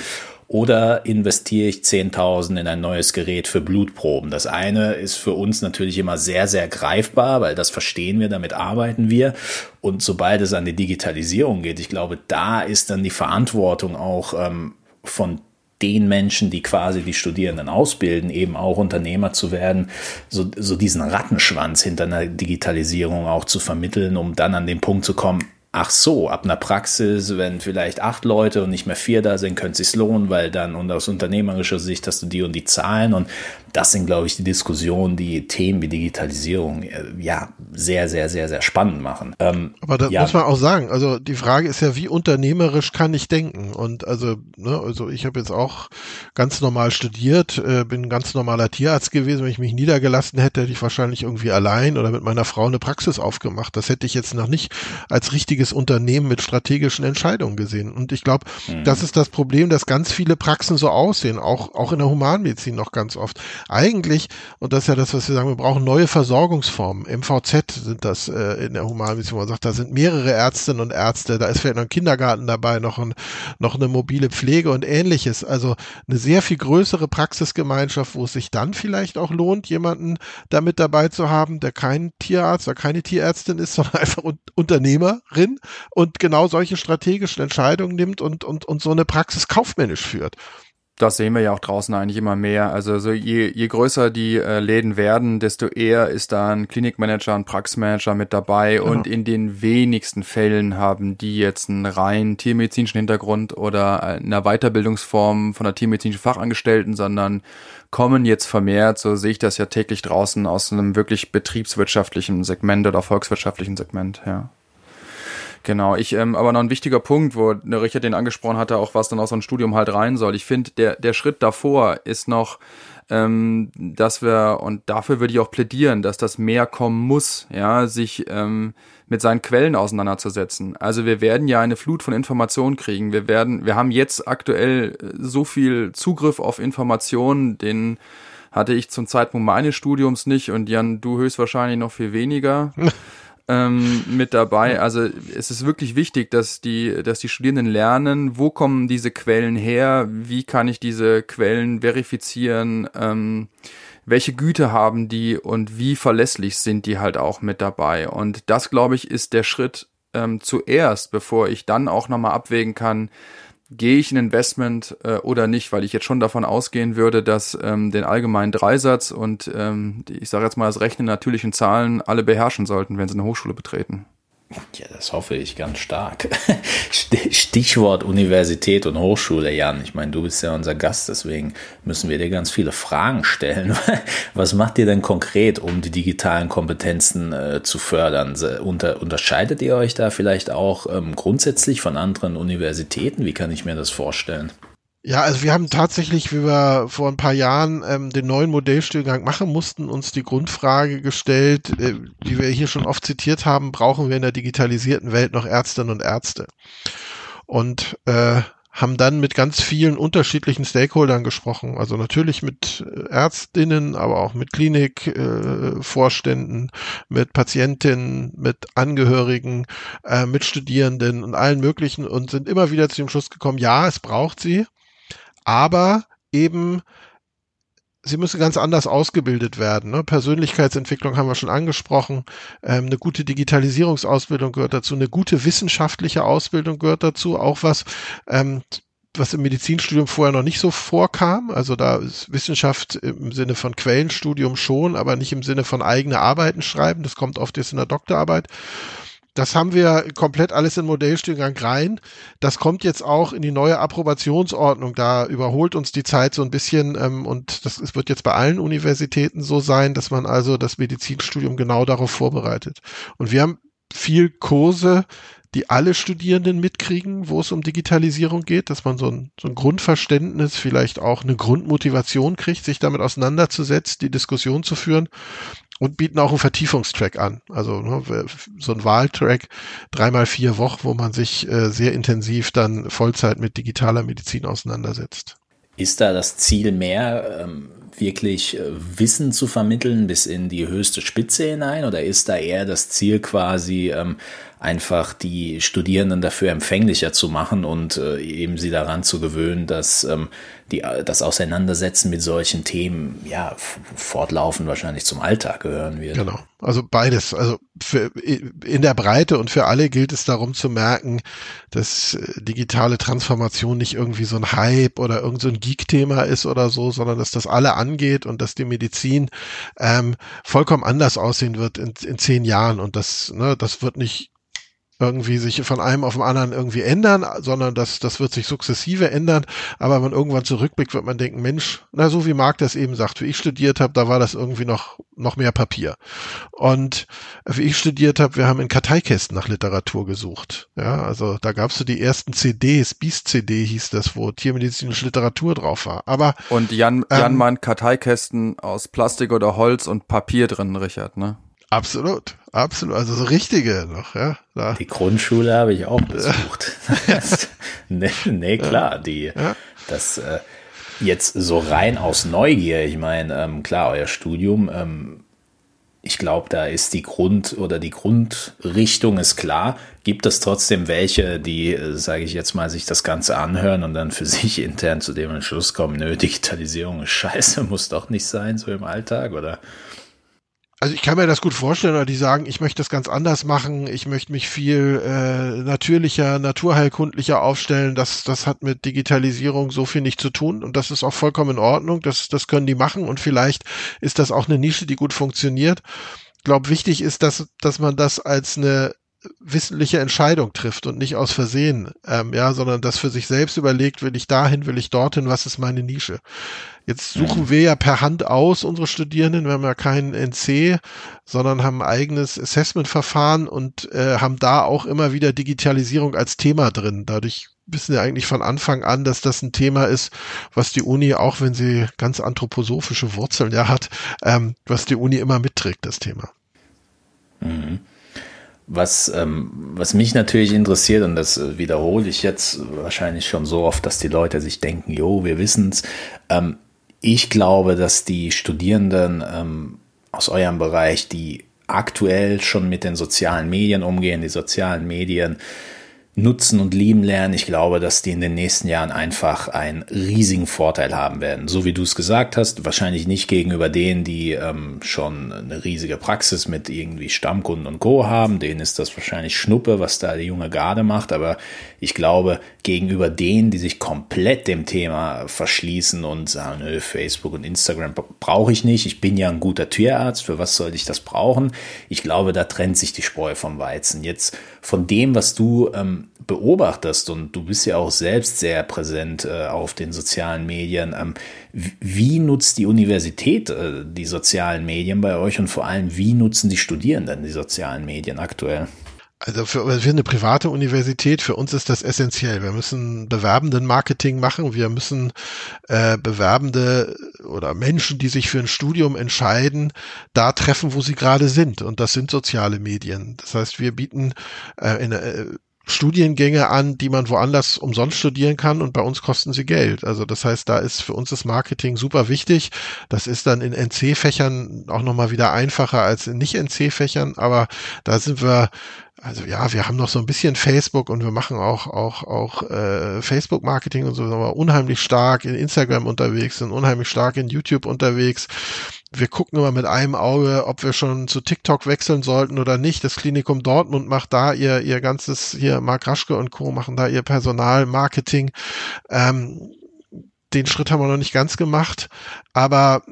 oder investiere ich 10.000 in ein neues Gerät für Blutproben? Das eine ist für uns natürlich immer sehr, sehr greifbar, weil das verstehen wir, damit arbeiten wir. Und sobald es an die Digitalisierung geht, ich glaube, da ist dann die Verantwortung auch ähm, von den Menschen, die quasi die Studierenden ausbilden, eben auch Unternehmer zu werden, so, so diesen Rattenschwanz hinter einer Digitalisierung auch zu vermitteln, um dann an den Punkt zu kommen, ach so, ab einer Praxis, wenn vielleicht acht Leute und nicht mehr vier da sind, könnte es sich lohnen, weil dann und aus unternehmerischer Sicht hast du die und die Zahlen und das sind, glaube ich, die Diskussionen, die Themen wie Digitalisierung äh, ja sehr, sehr, sehr, sehr spannend machen. Ähm, Aber da ja. muss man auch sagen, also die Frage ist ja, wie unternehmerisch kann ich denken? Und also, ne, also ich habe jetzt auch ganz normal studiert, äh, bin ein ganz normaler Tierarzt gewesen. Wenn ich mich niedergelassen hätte, hätte ich wahrscheinlich irgendwie allein oder mit meiner Frau eine Praxis aufgemacht. Das hätte ich jetzt noch nicht als richtiges Unternehmen mit strategischen Entscheidungen gesehen. Und ich glaube, mhm. das ist das Problem, dass ganz viele Praxen so aussehen, auch, auch in der Humanmedizin noch ganz oft eigentlich, und das ist ja das, was wir sagen, wir brauchen neue Versorgungsformen. MVZ sind das äh, in der Humanmedizin, man sagt, da sind mehrere Ärztinnen und Ärzte, da ist vielleicht noch ein Kindergarten dabei, noch, ein, noch eine mobile Pflege und ähnliches. Also eine sehr viel größere Praxisgemeinschaft, wo es sich dann vielleicht auch lohnt, jemanden damit dabei zu haben, der kein Tierarzt oder keine Tierärztin ist, sondern einfach Unternehmerin und genau solche strategischen Entscheidungen nimmt und, und, und so eine Praxis kaufmännisch führt das sehen wir ja auch draußen eigentlich immer mehr. Also so je, je größer die äh, Läden werden, desto eher ist da ein Klinikmanager, ein Praxismanager mit dabei. Genau. Und in den wenigsten Fällen haben die jetzt einen rein tiermedizinischen Hintergrund oder eine Weiterbildungsform von einer tiermedizinischen Fachangestellten, sondern kommen jetzt vermehrt, so sehe ich das ja täglich draußen, aus einem wirklich betriebswirtschaftlichen Segment oder volkswirtschaftlichen Segment, ja. Genau, ich, ähm, aber noch ein wichtiger Punkt, wo der Richard den angesprochen hatte, auch was dann aus so ein Studium halt rein soll. Ich finde, der, der Schritt davor ist noch, ähm, dass wir, und dafür würde ich auch plädieren, dass das mehr kommen muss, ja, sich ähm, mit seinen Quellen auseinanderzusetzen. Also wir werden ja eine Flut von Informationen kriegen. Wir werden, wir haben jetzt aktuell so viel Zugriff auf Informationen, den hatte ich zum Zeitpunkt meines Studiums nicht und Jan, du höchstwahrscheinlich noch viel weniger. ähm, mit dabei. Also es ist wirklich wichtig, dass die, dass die Studierenden lernen, wo kommen diese Quellen her, wie kann ich diese Quellen verifizieren, ähm, welche Güte haben die und wie verlässlich sind die halt auch mit dabei. Und das, glaube ich, ist der Schritt ähm, zuerst, bevor ich dann auch nochmal abwägen kann, gehe ich ein Investment äh, oder nicht, weil ich jetzt schon davon ausgehen würde, dass ähm, den allgemeinen Dreisatz und ähm, die, ich sage jetzt mal das Rechnen natürlichen Zahlen alle beherrschen sollten, wenn sie eine Hochschule betreten. Ja, das hoffe ich ganz stark. Stichwort Universität und Hochschule, Jan. Ich meine, du bist ja unser Gast, deswegen müssen wir dir ganz viele Fragen stellen. Was macht ihr denn konkret, um die digitalen Kompetenzen äh, zu fördern? Unter, unterscheidet ihr euch da vielleicht auch ähm, grundsätzlich von anderen Universitäten? Wie kann ich mir das vorstellen? Ja, also wir haben tatsächlich, wie wir vor ein paar Jahren ähm, den neuen Modellstuhlgang machen mussten, uns die Grundfrage gestellt, äh, die wir hier schon oft zitiert haben, brauchen wir in der digitalisierten Welt noch Ärztinnen und Ärzte? Und äh, haben dann mit ganz vielen unterschiedlichen Stakeholdern gesprochen. Also natürlich mit äh, Ärztinnen, aber auch mit Klinikvorständen, äh, mit Patientinnen, mit Angehörigen, äh, mit Studierenden und allen möglichen und sind immer wieder zu dem Schluss gekommen, ja, es braucht sie aber eben sie müssen ganz anders ausgebildet werden. Ne? Persönlichkeitsentwicklung haben wir schon angesprochen. Ähm, eine gute Digitalisierungsausbildung gehört dazu. Eine gute wissenschaftliche Ausbildung gehört dazu. Auch was, ähm, was im Medizinstudium vorher noch nicht so vorkam. Also da ist Wissenschaft im Sinne von Quellenstudium schon, aber nicht im Sinne von eigene Arbeiten schreiben. Das kommt oft jetzt in der Doktorarbeit. Das haben wir komplett alles in Modellstuhlgang rein. Das kommt jetzt auch in die neue Approbationsordnung. Da überholt uns die Zeit so ein bisschen ähm, und das, das wird jetzt bei allen Universitäten so sein, dass man also das Medizinstudium genau darauf vorbereitet. Und wir haben viel Kurse, die alle Studierenden mitkriegen, wo es um Digitalisierung geht, dass man so ein, so ein Grundverständnis, vielleicht auch eine Grundmotivation kriegt, sich damit auseinanderzusetzen, die Diskussion zu führen und bieten auch einen Vertiefungstrack an. Also ne, so ein Wahltrack, dreimal vier Wochen, wo man sich äh, sehr intensiv dann Vollzeit mit digitaler Medizin auseinandersetzt. Ist da das Ziel mehr, ähm, wirklich äh, Wissen zu vermitteln bis in die höchste Spitze hinein? Oder ist da eher das Ziel quasi, ähm, einfach die Studierenden dafür empfänglicher zu machen und äh, eben sie daran zu gewöhnen, dass ähm, die, das Auseinandersetzen mit solchen Themen ja fortlaufend wahrscheinlich zum Alltag gehören wird. Genau. Also beides. Also für, in der Breite und für alle gilt es darum zu merken, dass äh, digitale Transformation nicht irgendwie so ein Hype oder irgend so ein Geek-Thema ist oder so, sondern dass das alle angeht und dass die Medizin ähm, vollkommen anders aussehen wird in, in zehn Jahren und das, ne, das wird nicht irgendwie sich von einem auf den anderen irgendwie ändern, sondern das, das wird sich sukzessive ändern. Aber wenn man irgendwann zurückblickt, wird man denken, Mensch, na so wie Marc das eben sagt, wie ich studiert habe, da war das irgendwie noch, noch mehr Papier. Und wie ich studiert habe, wir haben in Karteikästen nach Literatur gesucht. Ja, also da gab es so die ersten CDs, Beast-CD hieß das, wo tiermedizinische Literatur drauf war. Aber Und Jan, Jan ähm, meint Karteikästen aus Plastik oder Holz und Papier drin, Richard, ne? Absolut, absolut. Also so richtige noch, ja. Da. Die Grundschule habe ich auch besucht. nee, nee, klar, die, ja. das äh, jetzt so rein aus Neugier. Ich meine, ähm, klar, euer Studium, ähm, ich glaube, da ist die Grund oder die Grundrichtung ist klar. Gibt es trotzdem welche, die, äh, sage ich jetzt mal, sich das Ganze anhören und dann für sich intern zu dem Entschluss kommen, nö, Digitalisierung ist scheiße, muss doch nicht sein, so im Alltag, oder? Also ich kann mir das gut vorstellen, oder die sagen, ich möchte das ganz anders machen, ich möchte mich viel äh, natürlicher, naturheilkundlicher aufstellen. Das, das hat mit Digitalisierung so viel nicht zu tun und das ist auch vollkommen in Ordnung. Das, das können die machen und vielleicht ist das auch eine Nische, die gut funktioniert. Ich glaube, wichtig ist, dass, dass man das als eine wissentliche Entscheidung trifft und nicht aus Versehen, ähm, ja, sondern das für sich selbst überlegt, will ich dahin, will ich dorthin, was ist meine Nische. Jetzt suchen mhm. wir ja per Hand aus unsere Studierenden, wir haben ja keinen NC, sondern haben ein eigenes Assessment-Verfahren und äh, haben da auch immer wieder Digitalisierung als Thema drin. Dadurch wissen wir eigentlich von Anfang an, dass das ein Thema ist, was die Uni, auch wenn sie ganz anthroposophische Wurzeln ja hat, ähm, was die Uni immer mitträgt, das Thema. Mhm. Was, ähm, was mich natürlich interessiert, und das äh, wiederhole ich jetzt wahrscheinlich schon so oft, dass die Leute sich denken, jo, wir wissen's. Ähm, ich glaube, dass die Studierenden ähm, aus eurem Bereich, die aktuell schon mit den sozialen Medien umgehen, die sozialen Medien nutzen und lieben lernen. Ich glaube, dass die in den nächsten Jahren einfach einen riesigen Vorteil haben werden. So wie du es gesagt hast, wahrscheinlich nicht gegenüber denen, die ähm, schon eine riesige Praxis mit irgendwie Stammkunden und Co. haben. Denen ist das wahrscheinlich Schnuppe, was da die junge Garde macht. Aber ich glaube, gegenüber denen, die sich komplett dem Thema verschließen und sagen, nö, Facebook und Instagram brauche ich nicht. Ich bin ja ein guter Tierarzt. Für was sollte ich das brauchen? Ich glaube, da trennt sich die Spreu vom Weizen. Jetzt von dem, was du ähm, beobachtest und du bist ja auch selbst sehr präsent äh, auf den sozialen Medien, ähm, wie nutzt die Universität äh, die sozialen Medien bei euch und vor allem, wie nutzen die Studierenden die sozialen Medien aktuell? Also für, für eine private Universität, für uns ist das essentiell. Wir müssen bewerbenden Marketing machen. Wir müssen äh, Bewerbende oder Menschen, die sich für ein Studium entscheiden, da treffen, wo sie gerade sind. Und das sind soziale Medien. Das heißt, wir bieten äh, in, äh, Studiengänge an, die man woanders umsonst studieren kann und bei uns kosten sie Geld. Also das heißt, da ist für uns das Marketing super wichtig. Das ist dann in NC-Fächern auch nochmal wieder einfacher als in Nicht-NC-Fächern, aber da sind wir also ja, wir haben noch so ein bisschen Facebook und wir machen auch auch auch äh, Facebook Marketing und so, aber unheimlich stark in Instagram unterwegs, sind unheimlich stark in YouTube unterwegs wir gucken immer mit einem Auge, ob wir schon zu TikTok wechseln sollten oder nicht. Das Klinikum Dortmund macht da ihr, ihr ganzes, hier Mark Raschke und Co. machen da ihr Personalmarketing. Ähm, den Schritt haben wir noch nicht ganz gemacht, aber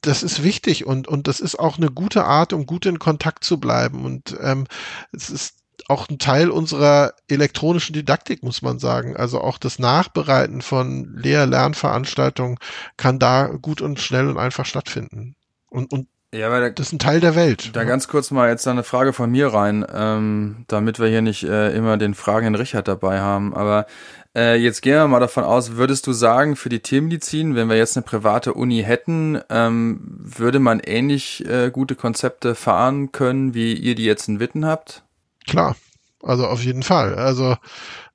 das ist wichtig und, und das ist auch eine gute Art, um gut in Kontakt zu bleiben. Und ähm, es ist auch ein Teil unserer elektronischen Didaktik, muss man sagen. Also auch das Nachbereiten von Lehr-Lernveranstaltungen kann da gut und schnell und einfach stattfinden. Und, und ja, weil da, das ist ein Teil der Welt. Da ne? ganz kurz mal jetzt eine Frage von mir rein, ähm, damit wir hier nicht äh, immer den fragenden Richard dabei haben. Aber äh, jetzt gehen wir mal davon aus, würdest du sagen, für die Tiermedizin, wenn wir jetzt eine private Uni hätten, ähm, würde man ähnlich äh, gute Konzepte fahren können, wie ihr die jetzt in Witten habt? Klar, also auf jeden Fall. Also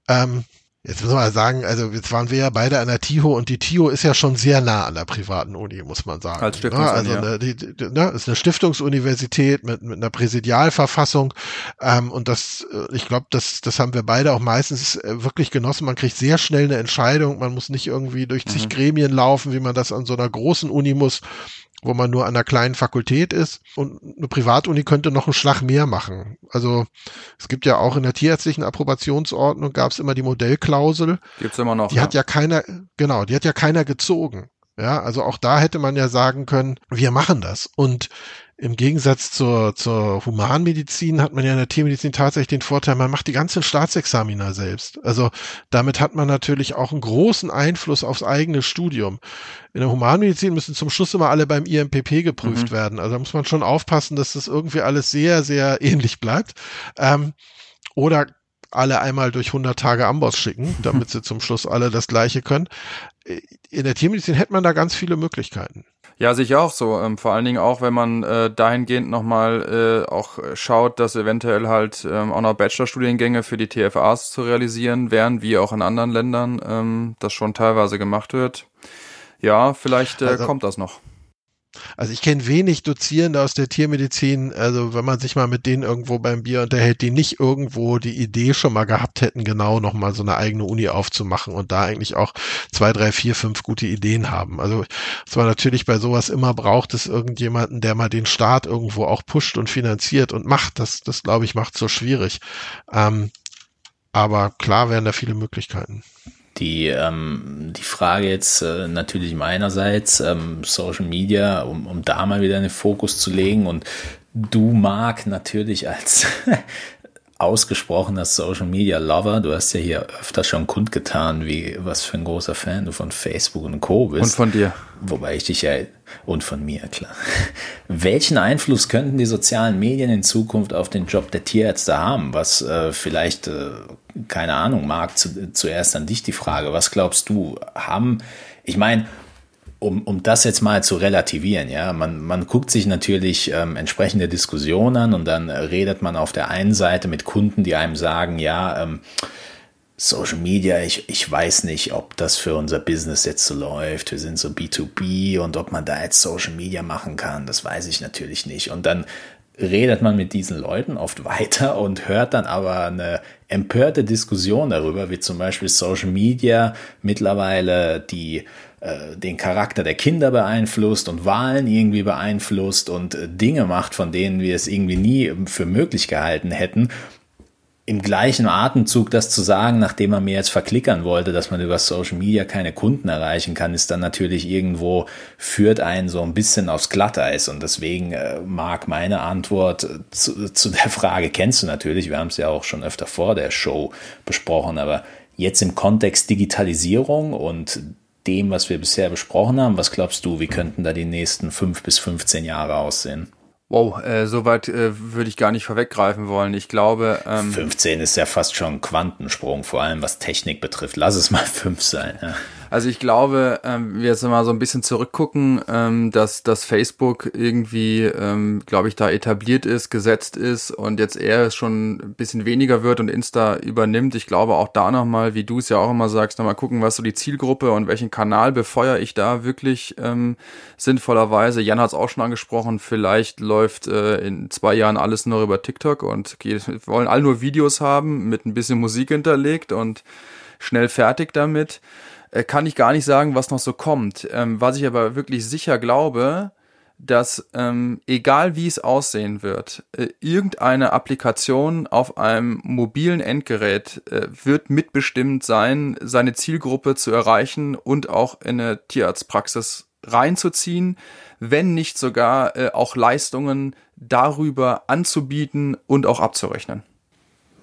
ähm, Jetzt muss man mal sagen, also jetzt waren wir ja beide an der TIHO und die TIHO ist ja schon sehr nah an der privaten Uni, muss man sagen. Als Stiftungsuni. Also eine, die, die, ne, ist eine Stiftungsuniversität mit, mit einer Präsidialverfassung ähm, und das, äh, ich glaube, das, das haben wir beide auch meistens äh, wirklich genossen. Man kriegt sehr schnell eine Entscheidung, man muss nicht irgendwie durch zig mhm. Gremien laufen, wie man das an so einer großen Uni muss wo man nur an einer kleinen Fakultät ist. Und eine Privatuni könnte noch einen Schlag mehr machen. Also es gibt ja auch in der tierärztlichen Approbationsordnung gab es immer die Modellklausel. Gibt's immer noch. Die ja. hat ja keiner, genau, die hat ja keiner gezogen. Ja, also auch da hätte man ja sagen können, wir machen das. Und im Gegensatz zur, zur Humanmedizin hat man ja in der Tiermedizin tatsächlich den Vorteil, man macht die ganzen Staatsexamina selbst. Also damit hat man natürlich auch einen großen Einfluss aufs eigene Studium. In der Humanmedizin müssen zum Schluss immer alle beim IMPP geprüft mhm. werden. Also da muss man schon aufpassen, dass das irgendwie alles sehr, sehr ähnlich bleibt. Ähm, oder alle einmal durch 100 Tage Amboss schicken, damit sie zum Schluss alle das Gleiche können. In der Tiermedizin hätte man da ganz viele Möglichkeiten. Ja, sicher auch so. Ähm, vor allen Dingen auch, wenn man äh, dahingehend nochmal äh, auch schaut, dass eventuell halt ähm, auch noch Bachelorstudiengänge für die TFAs zu realisieren wären, wie auch in anderen Ländern ähm, das schon teilweise gemacht wird. Ja, vielleicht äh, also, kommt das noch. Also ich kenne wenig Dozierende aus der Tiermedizin, also wenn man sich mal mit denen irgendwo beim Bier unterhält, die nicht irgendwo die Idee schon mal gehabt hätten, genau nochmal so eine eigene Uni aufzumachen und da eigentlich auch zwei, drei, vier, fünf gute Ideen haben. Also was man natürlich bei sowas immer braucht, ist irgendjemanden, der mal den Staat irgendwo auch pusht und finanziert und macht. Das, das glaube ich, macht so schwierig. Ähm, aber klar wären da viele Möglichkeiten. Die, ähm, die Frage jetzt äh, natürlich meinerseits, ähm, Social Media, um, um da mal wieder einen Fokus zu legen. Und du mag natürlich als ausgesprochener Social Media Lover. Du hast ja hier öfter schon kundgetan, wie was für ein großer Fan du von Facebook und Co. bist. Und von dir. Wobei ich dich ja und von mir, klar. Welchen Einfluss könnten die sozialen Medien in Zukunft auf den Job der Tierärzte haben? Was äh, vielleicht, äh, keine Ahnung, Marc, zu, zuerst an dich die Frage. Was glaubst du, haben, ich meine, um, um das jetzt mal zu relativieren, ja, man, man guckt sich natürlich ähm, entsprechende Diskussionen an und dann redet man auf der einen Seite mit Kunden, die einem sagen, ja, ähm, Social Media, ich, ich weiß nicht, ob das für unser Business jetzt so läuft. Wir sind so B2B und ob man da jetzt Social Media machen kann, das weiß ich natürlich nicht. Und dann redet man mit diesen Leuten oft weiter und hört dann aber eine empörte Diskussion darüber, wie zum Beispiel Social Media mittlerweile die äh, den Charakter der Kinder beeinflusst und Wahlen irgendwie beeinflusst und äh, Dinge macht, von denen wir es irgendwie nie für möglich gehalten hätten im gleichen Atemzug das zu sagen, nachdem man mir jetzt verklickern wollte, dass man über Social Media keine Kunden erreichen kann, ist dann natürlich irgendwo, führt einen so ein bisschen aufs Glatteis. Und deswegen äh, mag meine Antwort zu, zu der Frage, kennst du natürlich, wir haben es ja auch schon öfter vor der Show besprochen, aber jetzt im Kontext Digitalisierung und dem, was wir bisher besprochen haben, was glaubst du, wie könnten da die nächsten fünf bis 15 Jahre aussehen? Wow, äh, soweit äh, würde ich gar nicht vorweggreifen wollen. Ich glaube. Ähm, 15 ist ja fast schon ein Quantensprung, vor allem was Technik betrifft. Lass es mal fünf sein. Ja. Also ich glaube, ähm, wir jetzt mal so ein bisschen zurückgucken, ähm, dass, dass Facebook irgendwie, ähm, glaube ich, da etabliert ist, gesetzt ist und jetzt eher schon ein bisschen weniger wird und Insta übernimmt. Ich glaube auch da nochmal, wie du es ja auch immer sagst, nochmal gucken, was so die Zielgruppe und welchen Kanal befeuere ich da wirklich ähm, sinnvollerweise. Jan hat es auch schon angesprochen, vielleicht läuft äh, in zwei Jahren alles nur über TikTok und wollen alle nur Videos haben mit ein bisschen Musik hinterlegt und schnell fertig damit. Äh, kann ich gar nicht sagen, was noch so kommt. Ähm, was ich aber wirklich sicher glaube, dass ähm, egal wie es aussehen wird, äh, irgendeine Applikation auf einem mobilen Endgerät äh, wird mitbestimmt sein, seine Zielgruppe zu erreichen und auch in eine Tierarztpraxis reinzuziehen, wenn nicht sogar äh, auch Leistungen darüber anzubieten und auch abzurechnen.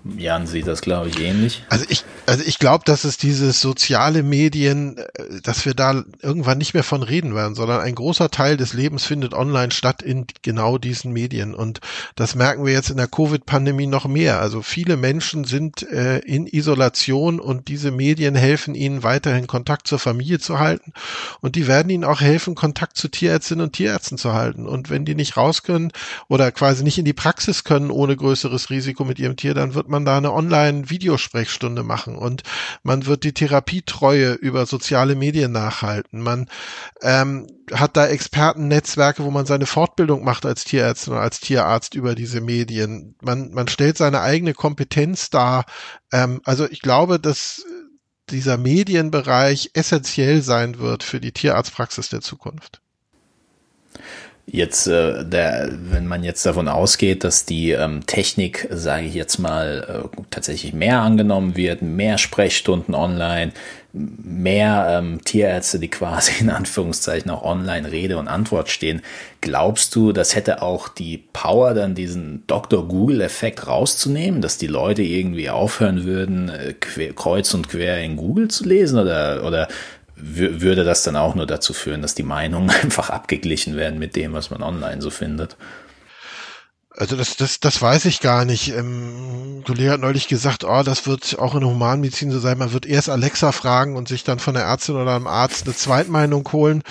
Jan sieht das, glaube ich, ähnlich. Also ich, also ich glaube, dass es dieses soziale Medien, äh, dass wir da irgendwann nicht mehr von reden werden, sondern ein großer Teil des Lebens findet online statt in genau diesen Medien. Und das merken wir jetzt in der Covid-Pandemie noch mehr. Also viele Menschen sind äh, in Isolation und diese Medien helfen ihnen weiterhin Kontakt zur Familie zu halten. Und die werden ihnen auch helfen, Kontakt zu Tierärztinnen und Tierärzten zu halten. Und wenn die nicht raus können oder quasi nicht in die Praxis können ohne größeres Risiko mit ihrem Tier, dann wird man da eine Online-Videosprechstunde machen und man wird die Therapietreue über soziale Medien nachhalten. Man ähm, hat da Expertennetzwerke, wo man seine Fortbildung macht als Tierärztin oder als Tierarzt über diese Medien. Man, man stellt seine eigene Kompetenz dar. Ähm, also ich glaube, dass dieser Medienbereich essentiell sein wird für die Tierarztpraxis der Zukunft. Jetzt, äh, der, wenn man jetzt davon ausgeht, dass die ähm, Technik, sage ich jetzt mal, äh, tatsächlich mehr angenommen wird, mehr Sprechstunden online, mehr ähm, Tierärzte, die quasi in Anführungszeichen auch online Rede und Antwort stehen, glaubst du, das hätte auch die Power, dann diesen Dr. Google-Effekt rauszunehmen, dass die Leute irgendwie aufhören würden, äh, quer, kreuz und quer in Google zu lesen oder, oder würde das dann auch nur dazu führen, dass die Meinungen einfach abgeglichen werden mit dem, was man online so findet. Also das, das, das weiß ich gar nicht. Ähm, ein Kollege hat neulich gesagt, oh, das wird auch in der Humanmedizin so sein. Man wird erst Alexa fragen und sich dann von der Ärztin oder einem Arzt eine Zweitmeinung holen.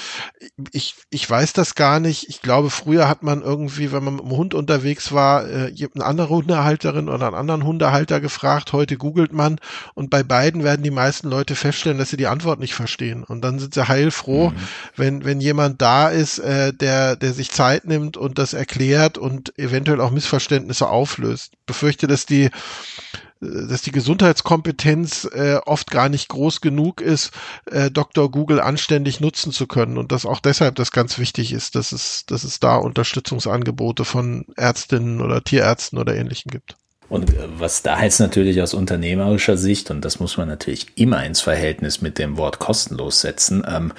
Ich, ich weiß das gar nicht. Ich glaube, früher hat man irgendwie, wenn man mit dem Hund unterwegs war, äh, eine andere Hundehalterin oder einen anderen Hundehalter gefragt. Heute googelt man und bei beiden werden die meisten Leute feststellen, dass sie die Antwort nicht verstehen. Und dann sind sie heilfroh, mhm. wenn, wenn jemand da ist, äh, der, der sich Zeit nimmt und das erklärt und eventuell eventuell auch Missverständnisse auflöst. Befürchte, dass die dass die Gesundheitskompetenz äh, oft gar nicht groß genug ist, äh, Dr. Google anständig nutzen zu können und dass auch deshalb das ganz wichtig ist, dass es, dass es da Unterstützungsangebote von Ärztinnen oder Tierärzten oder ähnlichem gibt. Und äh, was da jetzt natürlich aus unternehmerischer Sicht, und das muss man natürlich immer ins Verhältnis mit dem Wort kostenlos setzen, ähm,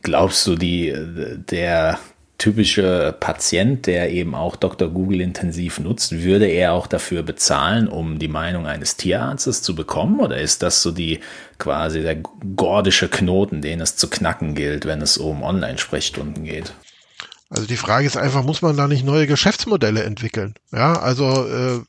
glaubst du, die, äh, der typische Patient, der eben auch Dr. Google intensiv nutzt, würde er auch dafür bezahlen, um die Meinung eines Tierarztes zu bekommen? Oder ist das so die quasi der gordische Knoten, den es zu knacken gilt, wenn es um Online-Sprechstunden geht? Also die Frage ist einfach, muss man da nicht neue Geschäftsmodelle entwickeln? Ja, also äh,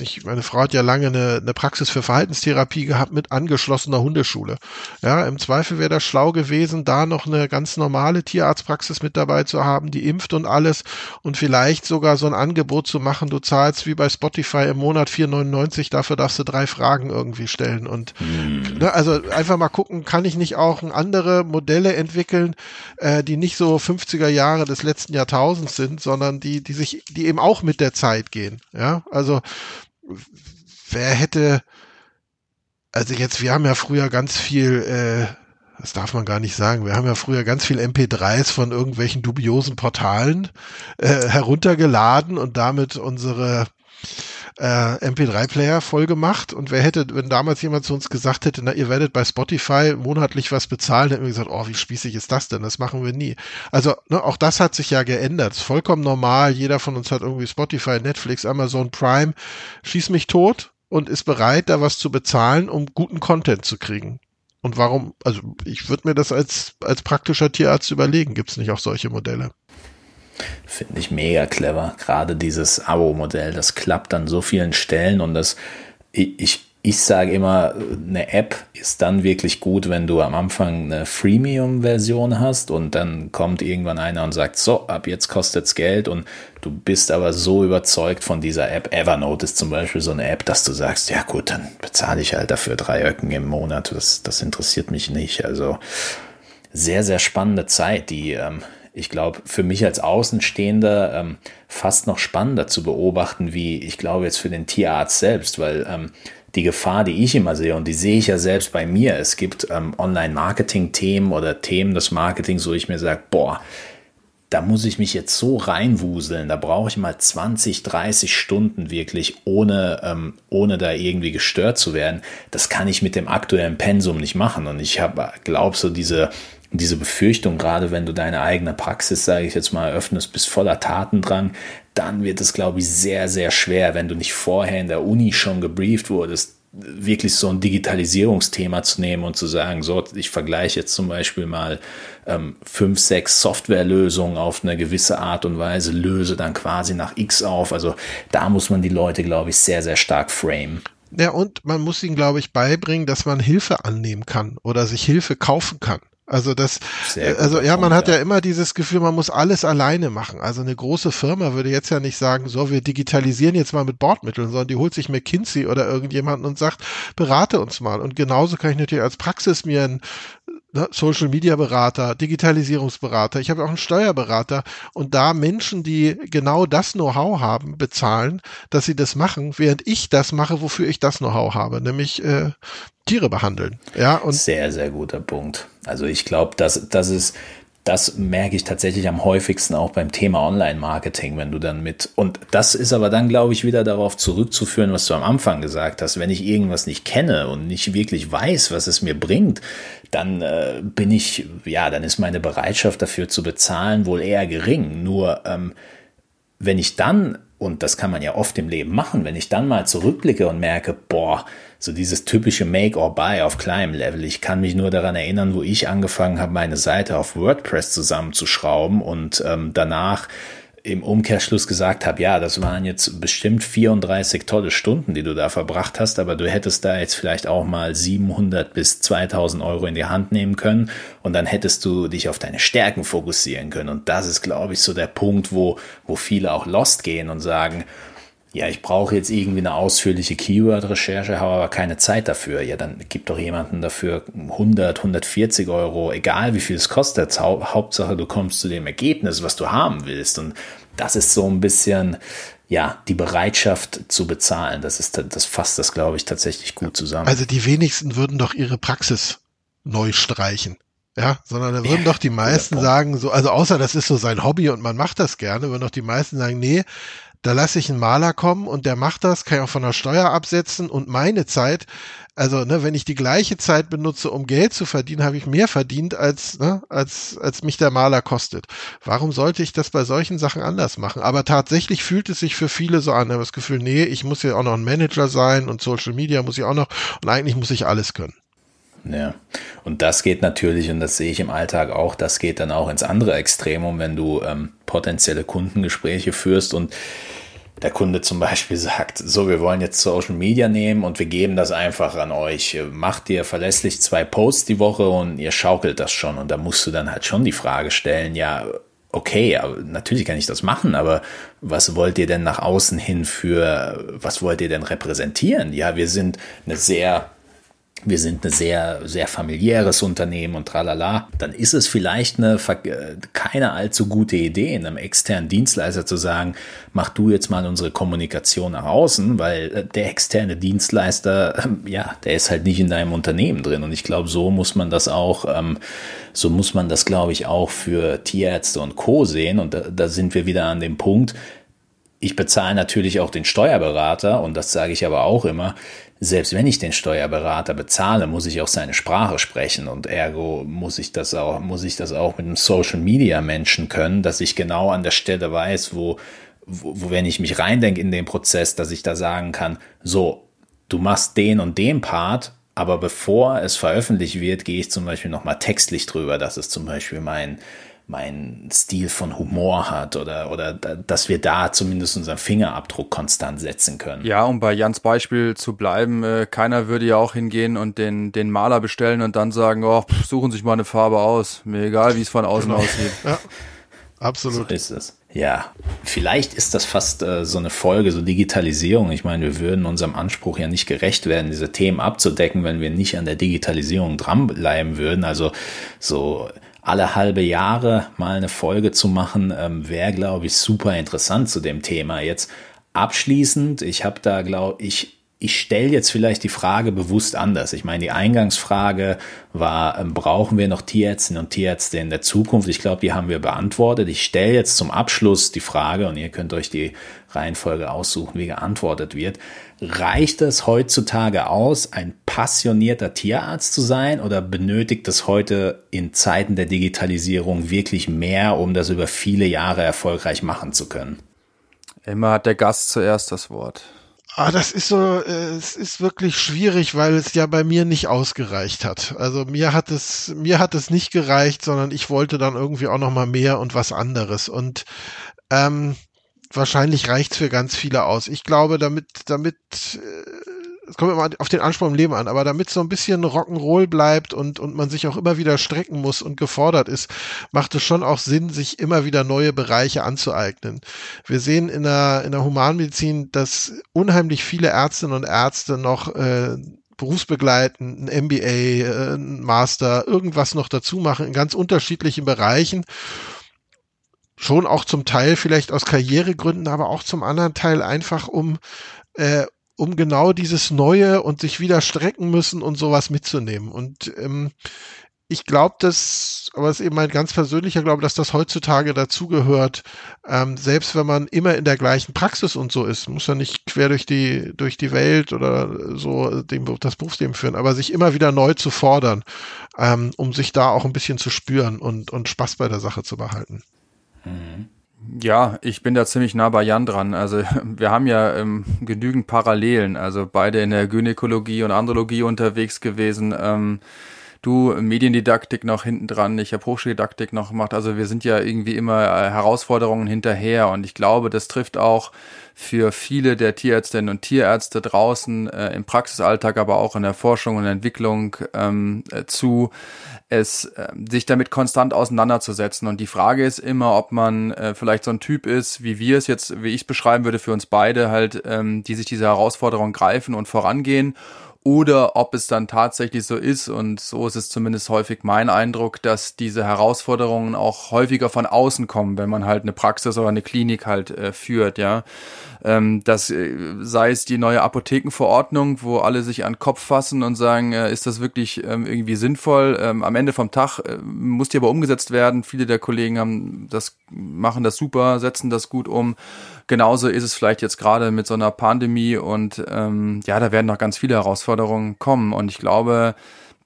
ich, meine Frau hat ja lange eine, eine Praxis für Verhaltenstherapie gehabt mit angeschlossener Hundeschule. Ja, im Zweifel wäre das schlau gewesen, da noch eine ganz normale Tierarztpraxis mit dabei zu haben, die impft und alles und vielleicht sogar so ein Angebot zu machen, du zahlst wie bei Spotify im Monat 4,99, dafür darfst du drei Fragen irgendwie stellen und mhm. ne, also einfach mal gucken, kann ich nicht auch andere Modelle entwickeln, äh, die nicht so 50er Jahre des letzten Jahrtausends sind, sondern die, die sich, die eben auch mit der Zeit gehen. Ja, also wer hätte, also jetzt, wir haben ja früher ganz viel, äh, das darf man gar nicht sagen. Wir haben ja früher ganz viel MP3s von irgendwelchen dubiosen Portalen äh, heruntergeladen und damit unsere äh, MP3-Player voll gemacht. Und wer hätte, wenn damals jemand zu uns gesagt hätte, na, ihr werdet bei Spotify monatlich was bezahlen, hätten wir gesagt, oh, wie spießig ist das denn? Das machen wir nie. Also ne, auch das hat sich ja geändert. Ist vollkommen normal. Jeder von uns hat irgendwie Spotify, Netflix, Amazon Prime. Schieß mich tot und ist bereit, da was zu bezahlen, um guten Content zu kriegen. Und warum, also ich würde mir das als, als praktischer Tierarzt überlegen. Gibt es nicht auch solche Modelle? Finde ich mega clever. Gerade dieses Abo-Modell, das klappt an so vielen Stellen und das, ich, ich sage immer, eine App ist dann wirklich gut, wenn du am Anfang eine Freemium-Version hast und dann kommt irgendwann einer und sagt, so, ab jetzt kostet es Geld und du bist aber so überzeugt von dieser App. Evernote ist zum Beispiel so eine App, dass du sagst, ja gut, dann bezahle ich halt dafür drei Öcken im Monat. Das, das interessiert mich nicht. Also sehr, sehr spannende Zeit, die ähm, ich glaube, für mich als Außenstehender ähm, fast noch spannender zu beobachten, wie ich glaube jetzt für den Tierarzt selbst, weil ähm, die Gefahr, die ich immer sehe, und die sehe ich ja selbst bei mir, es gibt ähm, Online-Marketing-Themen oder Themen des Marketings, wo ich mir sage, boah, da muss ich mich jetzt so reinwuseln, da brauche ich mal 20, 30 Stunden wirklich, ohne, ähm, ohne da irgendwie gestört zu werden. Das kann ich mit dem aktuellen Pensum nicht machen. Und ich habe, glaube so diese diese Befürchtung, gerade wenn du deine eigene Praxis, sage ich jetzt mal, öffnest, bis voller Tatendrang, dann wird es, glaube ich, sehr, sehr schwer, wenn du nicht vorher in der Uni schon gebrieft wurdest, wirklich so ein Digitalisierungsthema zu nehmen und zu sagen, so, ich vergleiche jetzt zum Beispiel mal ähm, fünf, sechs Softwarelösungen auf eine gewisse Art und Weise, löse dann quasi nach X auf. Also da muss man die Leute, glaube ich, sehr, sehr stark framen. Ja, und man muss ihnen, glaube ich, beibringen, dass man Hilfe annehmen kann oder sich Hilfe kaufen kann. Also das, also ja, man hat ja immer dieses Gefühl, man muss alles alleine machen. Also eine große Firma würde jetzt ja nicht sagen, so, wir digitalisieren jetzt mal mit Bordmitteln, sondern die holt sich McKinsey oder irgendjemanden und sagt, berate uns mal. Und genauso kann ich natürlich als Praxis mir ein Social Media Berater, Digitalisierungsberater, ich habe auch einen Steuerberater und da Menschen, die genau das Know-how haben, bezahlen, dass sie das machen, während ich das mache, wofür ich das Know-how habe, nämlich äh, Tiere behandeln. Ja, und sehr, sehr guter Punkt. Also ich glaube, dass das ist das merke ich tatsächlich am häufigsten auch beim Thema Online-Marketing, wenn du dann mit, und das ist aber dann, glaube ich, wieder darauf zurückzuführen, was du am Anfang gesagt hast. Wenn ich irgendwas nicht kenne und nicht wirklich weiß, was es mir bringt, dann äh, bin ich, ja, dann ist meine Bereitschaft dafür zu bezahlen wohl eher gering. Nur ähm, wenn ich dann, und das kann man ja oft im Leben machen, wenn ich dann mal zurückblicke und merke, boah, so dieses typische Make or Buy auf kleinem Level. Ich kann mich nur daran erinnern, wo ich angefangen habe, meine Seite auf WordPress zusammenzuschrauben und ähm, danach im Umkehrschluss gesagt habe, ja, das waren jetzt bestimmt 34 tolle Stunden, die du da verbracht hast, aber du hättest da jetzt vielleicht auch mal 700 bis 2000 Euro in die Hand nehmen können und dann hättest du dich auf deine Stärken fokussieren können. Und das ist, glaube ich, so der Punkt, wo, wo viele auch lost gehen und sagen, ja, ich brauche jetzt irgendwie eine ausführliche Keyword-Recherche, habe aber keine Zeit dafür. Ja, dann gib doch jemanden dafür 100, 140 Euro, egal wie viel es kostet. Hauptsache, du kommst zu dem Ergebnis, was du haben willst. Und das ist so ein bisschen, ja, die Bereitschaft zu bezahlen. Das ist, das fasst das, glaube ich, tatsächlich gut zusammen. Also die wenigsten würden doch ihre Praxis neu streichen. Ja, sondern da würden ja, doch die meisten sagen, so, also außer das ist so sein Hobby und man macht das gerne, würden doch die meisten sagen, nee, da lasse ich einen Maler kommen und der macht das, kann ich auch von der Steuer absetzen und meine Zeit, also ne, wenn ich die gleiche Zeit benutze, um Geld zu verdienen, habe ich mehr verdient, als, ne, als, als mich der Maler kostet. Warum sollte ich das bei solchen Sachen anders machen? Aber tatsächlich fühlt es sich für viele so an, ich habe das Gefühl, nee, ich muss ja auch noch ein Manager sein und Social Media muss ich auch noch und eigentlich muss ich alles können. Ja, und das geht natürlich, und das sehe ich im Alltag auch, das geht dann auch ins andere Extremum, wenn du ähm, potenzielle Kundengespräche führst und der Kunde zum Beispiel sagt, so, wir wollen jetzt Social Media nehmen und wir geben das einfach an euch. Macht ihr verlässlich zwei Posts die Woche und ihr schaukelt das schon. Und da musst du dann halt schon die Frage stellen, ja, okay, natürlich kann ich das machen, aber was wollt ihr denn nach außen hin für, was wollt ihr denn repräsentieren? Ja, wir sind eine sehr wir sind ein sehr, sehr familiäres Unternehmen und tralala, dann ist es vielleicht eine keine allzu gute Idee, einem externen Dienstleister zu sagen, mach du jetzt mal unsere Kommunikation nach außen, weil äh, der externe Dienstleister, ja, der ist halt nicht in deinem Unternehmen drin. Und ich glaube, so muss man das auch, ähm, so muss man das, glaube ich, auch für Tierärzte und Co. sehen. Und da, da sind wir wieder an dem Punkt, ich bezahle natürlich auch den Steuerberater und das sage ich aber auch immer selbst wenn ich den Steuerberater bezahle, muss ich auch seine Sprache sprechen und ergo muss ich das auch, muss ich das auch mit einem Social Media Menschen können, dass ich genau an der Stelle weiß, wo, wo, wenn ich mich reindenke in den Prozess, dass ich da sagen kann, so, du machst den und den Part, aber bevor es veröffentlicht wird, gehe ich zum Beispiel nochmal textlich drüber, dass es zum Beispiel mein, mein Stil von Humor hat oder, oder dass wir da zumindest unseren Fingerabdruck konstant setzen können. Ja, um bei Jans Beispiel zu bleiben, äh, keiner würde ja auch hingehen und den, den Maler bestellen und dann sagen, oh, pff, suchen sich mal eine Farbe aus. Mir egal, wie es von außen genau. aussieht. Ja, absolut. So ist es. Ja, vielleicht ist das fast äh, so eine Folge, so Digitalisierung. Ich meine, wir würden unserem Anspruch ja nicht gerecht werden, diese Themen abzudecken, wenn wir nicht an der Digitalisierung dranbleiben würden. Also so alle halbe Jahre mal eine Folge zu machen, ähm, wäre, glaube ich, super interessant zu dem Thema. Jetzt abschließend, ich habe da, glaube ich, ich stelle jetzt vielleicht die Frage bewusst anders. Ich meine, die Eingangsfrage war, ähm, brauchen wir noch Tierärztinnen und Tierärzte in der Zukunft? Ich glaube, die haben wir beantwortet. Ich stelle jetzt zum Abschluss die Frage, und ihr könnt euch die Reihenfolge aussuchen, wie geantwortet wird. Reicht es heutzutage aus, ein passionierter Tierarzt zu sein oder benötigt es heute in Zeiten der Digitalisierung wirklich mehr, um das über viele Jahre erfolgreich machen zu können? Immer hat der Gast zuerst das Wort. Ah, das ist so, äh, es ist wirklich schwierig, weil es ja bei mir nicht ausgereicht hat. Also mir hat es, mir hat es nicht gereicht, sondern ich wollte dann irgendwie auch noch mal mehr und was anderes. Und ähm, wahrscheinlich reicht's für ganz viele aus. Ich glaube, damit, damit, äh, es kommt immer auf den Anspruch im Leben an, aber damit so ein bisschen Rock'n'Roll bleibt und, und man sich auch immer wieder strecken muss und gefordert ist, macht es schon auch Sinn, sich immer wieder neue Bereiche anzueignen. Wir sehen in der, in der Humanmedizin, dass unheimlich viele Ärztinnen und Ärzte noch äh, berufsbegleitend, ein MBA, äh, ein Master, irgendwas noch dazu machen in ganz unterschiedlichen Bereichen schon auch zum Teil vielleicht aus Karrieregründen, aber auch zum anderen Teil einfach um, äh, um genau dieses Neue und sich wieder strecken müssen und sowas mitzunehmen. Und ähm, ich glaube, dass, aber es ist eben mein ganz persönlicher Glaube, dass das heutzutage dazugehört, ähm, selbst wenn man immer in der gleichen Praxis und so ist, muss ja nicht quer durch die, durch die Welt oder so dem, das Berufsleben führen, aber sich immer wieder neu zu fordern, ähm, um sich da auch ein bisschen zu spüren und, und Spaß bei der Sache zu behalten. Ja, ich bin da ziemlich nah bei Jan dran. Also wir haben ja ähm, genügend Parallelen, also beide in der Gynäkologie und Andrologie unterwegs gewesen. Ähm, du Mediendidaktik noch hinten dran, ich habe Hochschuldidaktik noch gemacht. Also wir sind ja irgendwie immer äh, Herausforderungen hinterher und ich glaube, das trifft auch für viele der Tierärztinnen und Tierärzte draußen äh, im Praxisalltag, aber auch in der Forschung und Entwicklung ähm, äh, zu, es äh, sich damit konstant auseinanderzusetzen. Und die Frage ist immer, ob man äh, vielleicht so ein Typ ist, wie wir es jetzt, wie ich es beschreiben würde für uns beide, halt, ähm, die sich diese Herausforderung greifen und vorangehen oder ob es dann tatsächlich so ist, und so ist es zumindest häufig mein Eindruck, dass diese Herausforderungen auch häufiger von außen kommen, wenn man halt eine Praxis oder eine Klinik halt äh, führt, ja. Ähm, das äh, sei es die neue Apothekenverordnung, wo alle sich an den Kopf fassen und sagen, äh, ist das wirklich ähm, irgendwie sinnvoll? Ähm, am Ende vom Tag äh, muss die aber umgesetzt werden. Viele der Kollegen haben das, machen das super, setzen das gut um. Genauso ist es vielleicht jetzt gerade mit so einer Pandemie und ähm, ja, da werden noch ganz viele Herausforderungen kommen. Und ich glaube,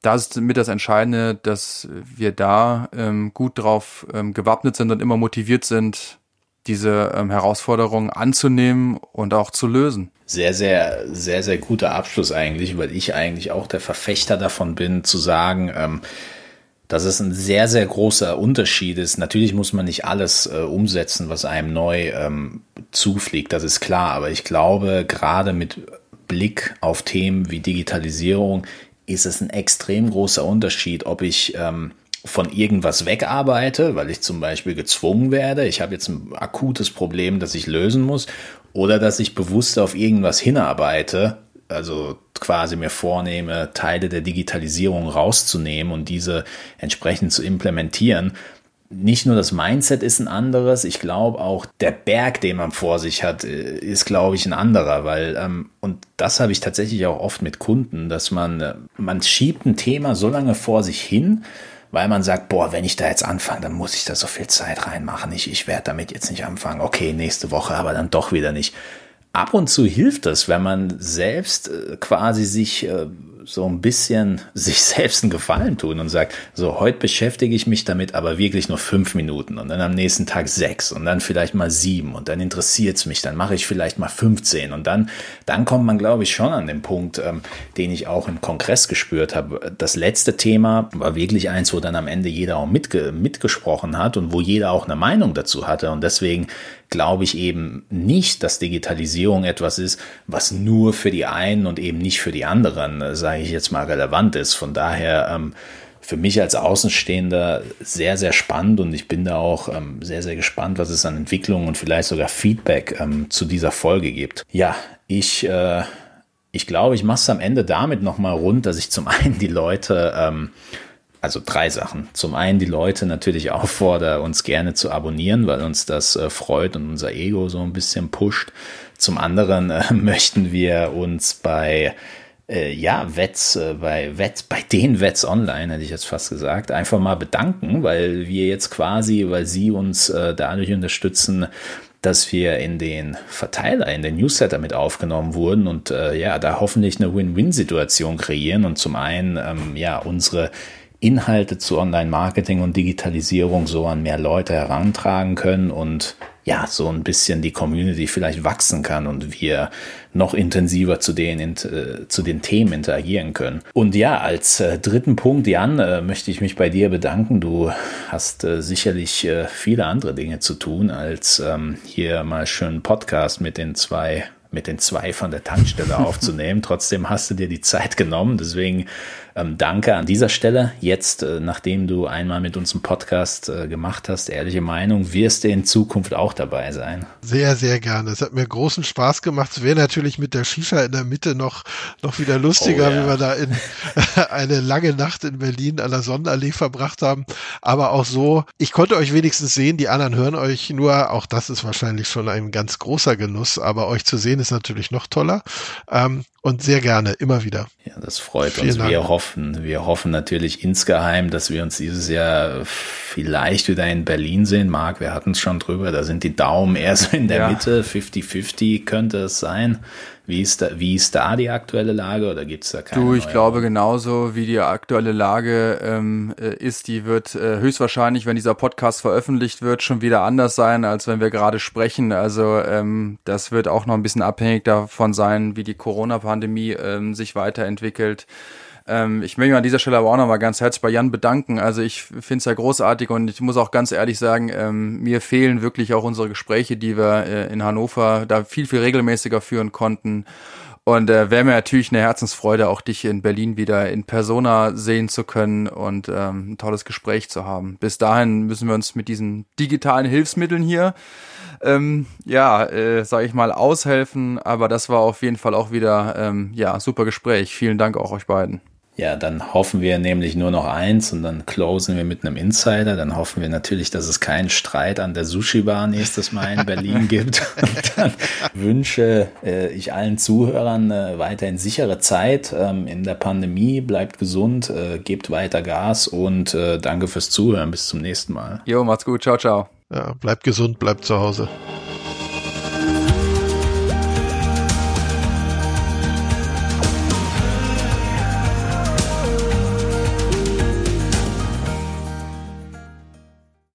das ist mit das Entscheidende, dass wir da ähm, gut drauf ähm, gewappnet sind und immer motiviert sind, diese ähm, Herausforderungen anzunehmen und auch zu lösen. Sehr, sehr, sehr, sehr guter Abschluss eigentlich, weil ich eigentlich auch der Verfechter davon bin, zu sagen, ähm, dass es ein sehr, sehr großer Unterschied ist. Natürlich muss man nicht alles äh, umsetzen, was einem neu ähm, zufliegt, das ist klar. Aber ich glaube, gerade mit Blick auf Themen wie Digitalisierung ist es ein extrem großer Unterschied, ob ich ähm, von irgendwas wegarbeite, weil ich zum Beispiel gezwungen werde, ich habe jetzt ein akutes Problem, das ich lösen muss, oder dass ich bewusst auf irgendwas hinarbeite, also quasi mir vornehme, Teile der Digitalisierung rauszunehmen und diese entsprechend zu implementieren, nicht nur das Mindset ist ein anderes, ich glaube auch der Berg, den man vor sich hat, äh, ist, glaube ich, ein anderer, weil, ähm, und das habe ich tatsächlich auch oft mit Kunden, dass man, äh, man schiebt ein Thema so lange vor sich hin, weil man sagt, boah, wenn ich da jetzt anfange, dann muss ich da so viel Zeit reinmachen. Ich, ich werde damit jetzt nicht anfangen. Okay, nächste Woche, aber dann doch wieder nicht. Ab und zu hilft es, wenn man selbst äh, quasi sich äh, so ein bisschen sich selbst einen Gefallen tun und sagt, so heute beschäftige ich mich damit, aber wirklich nur fünf Minuten und dann am nächsten Tag sechs und dann vielleicht mal sieben und dann interessiert es mich, dann mache ich vielleicht mal 15 und dann, dann kommt man, glaube ich, schon an den Punkt, ähm, den ich auch im Kongress gespürt habe. Das letzte Thema war wirklich eins, wo dann am Ende jeder auch mitge mitgesprochen hat und wo jeder auch eine Meinung dazu hatte und deswegen glaube ich eben nicht, dass Digitalisierung etwas ist, was nur für die einen und eben nicht für die anderen, äh, sage ich jetzt mal, relevant ist. Von daher ähm, für mich als Außenstehender sehr, sehr spannend und ich bin da auch ähm, sehr, sehr gespannt, was es an Entwicklungen und vielleicht sogar Feedback ähm, zu dieser Folge gibt. Ja, ich, äh, ich glaube, ich mache es am Ende damit nochmal rund, dass ich zum einen die Leute ähm, also drei Sachen. Zum einen die Leute natürlich auffordere, uns gerne zu abonnieren, weil uns das äh, freut und unser Ego so ein bisschen pusht. Zum anderen äh, möchten wir uns bei äh, ja, Wets, äh, bei Wets, bei den Wets Online, hätte ich jetzt fast gesagt, einfach mal bedanken, weil wir jetzt quasi, weil sie uns äh, dadurch unterstützen, dass wir in den Verteiler, in den Newsletter mit aufgenommen wurden und äh, ja, da hoffentlich eine Win-Win-Situation kreieren und zum einen ähm, ja unsere Inhalte zu Online-Marketing und Digitalisierung so an mehr Leute herantragen können und ja, so ein bisschen die Community vielleicht wachsen kann und wir noch intensiver zu den, äh, zu den Themen interagieren können. Und ja, als äh, dritten Punkt, Jan, äh, möchte ich mich bei dir bedanken. Du hast äh, sicherlich äh, viele andere Dinge zu tun, als ähm, hier mal schön Podcast mit den zwei mit den zwei von der Tankstelle aufzunehmen. Trotzdem hast du dir die Zeit genommen. Deswegen ähm, danke an dieser Stelle. Jetzt, äh, nachdem du einmal mit uns einen Podcast äh, gemacht hast, ehrliche Meinung, wirst du in Zukunft auch dabei sein. Sehr, sehr gerne. Es hat mir großen Spaß gemacht. Es wäre natürlich mit der Shisha in der Mitte noch, noch wieder lustiger, oh, ja. wie wir da in eine lange Nacht in Berlin an der Sonnenallee verbracht haben. Aber auch so, ich konnte euch wenigstens sehen, die anderen hören euch nur. Auch das ist wahrscheinlich schon ein ganz großer Genuss, aber euch zu sehen ist natürlich noch toller. Ähm, und sehr gerne, immer wieder. Ja, das freut Vielen uns. Dank. Wir hoffen, wir hoffen natürlich insgeheim, dass wir uns dieses Jahr vielleicht wieder in Berlin sehen. Marc, wir hatten es schon drüber, da sind die Daumen eher so in der ja. Mitte, 50-50 könnte es sein. Wie ist da, wie ist da die aktuelle Lage oder gibt es da keine? Du, ich glaube genauso, wie die aktuelle Lage ähm, äh, ist, die wird äh, höchstwahrscheinlich, wenn dieser Podcast veröffentlicht wird, schon wieder anders sein, als wenn wir gerade sprechen. Also ähm, das wird auch noch ein bisschen abhängig davon sein, wie die Corona-Pandemie ähm, sich weiterentwickelt. Ähm, ich möchte mich an dieser Stelle aber auch nochmal ganz herzlich bei Jan bedanken. Also ich finde es ja großartig und ich muss auch ganz ehrlich sagen, ähm, mir fehlen wirklich auch unsere Gespräche, die wir äh, in Hannover da viel, viel regelmäßiger führen konnten. Und äh, wäre mir natürlich eine Herzensfreude, auch dich in Berlin wieder in Persona sehen zu können und ähm, ein tolles Gespräch zu haben. Bis dahin müssen wir uns mit diesen digitalen Hilfsmitteln hier ähm, ja, äh, sage ich mal, aushelfen. Aber das war auf jeden Fall auch wieder ähm, ja super Gespräch. Vielen Dank auch euch beiden. Ja, dann hoffen wir nämlich nur noch eins und dann closen wir mit einem Insider. Dann hoffen wir natürlich, dass es keinen Streit an der Sushi-Bar nächstes Mal in Berlin gibt. Und dann wünsche äh, ich allen Zuhörern äh, weiterhin sichere Zeit ähm, in der Pandemie. Bleibt gesund, äh, gebt weiter Gas und äh, danke fürs Zuhören. Bis zum nächsten Mal. Jo, macht's gut. Ciao, ciao. Ja, bleibt gesund, bleibt zu Hause.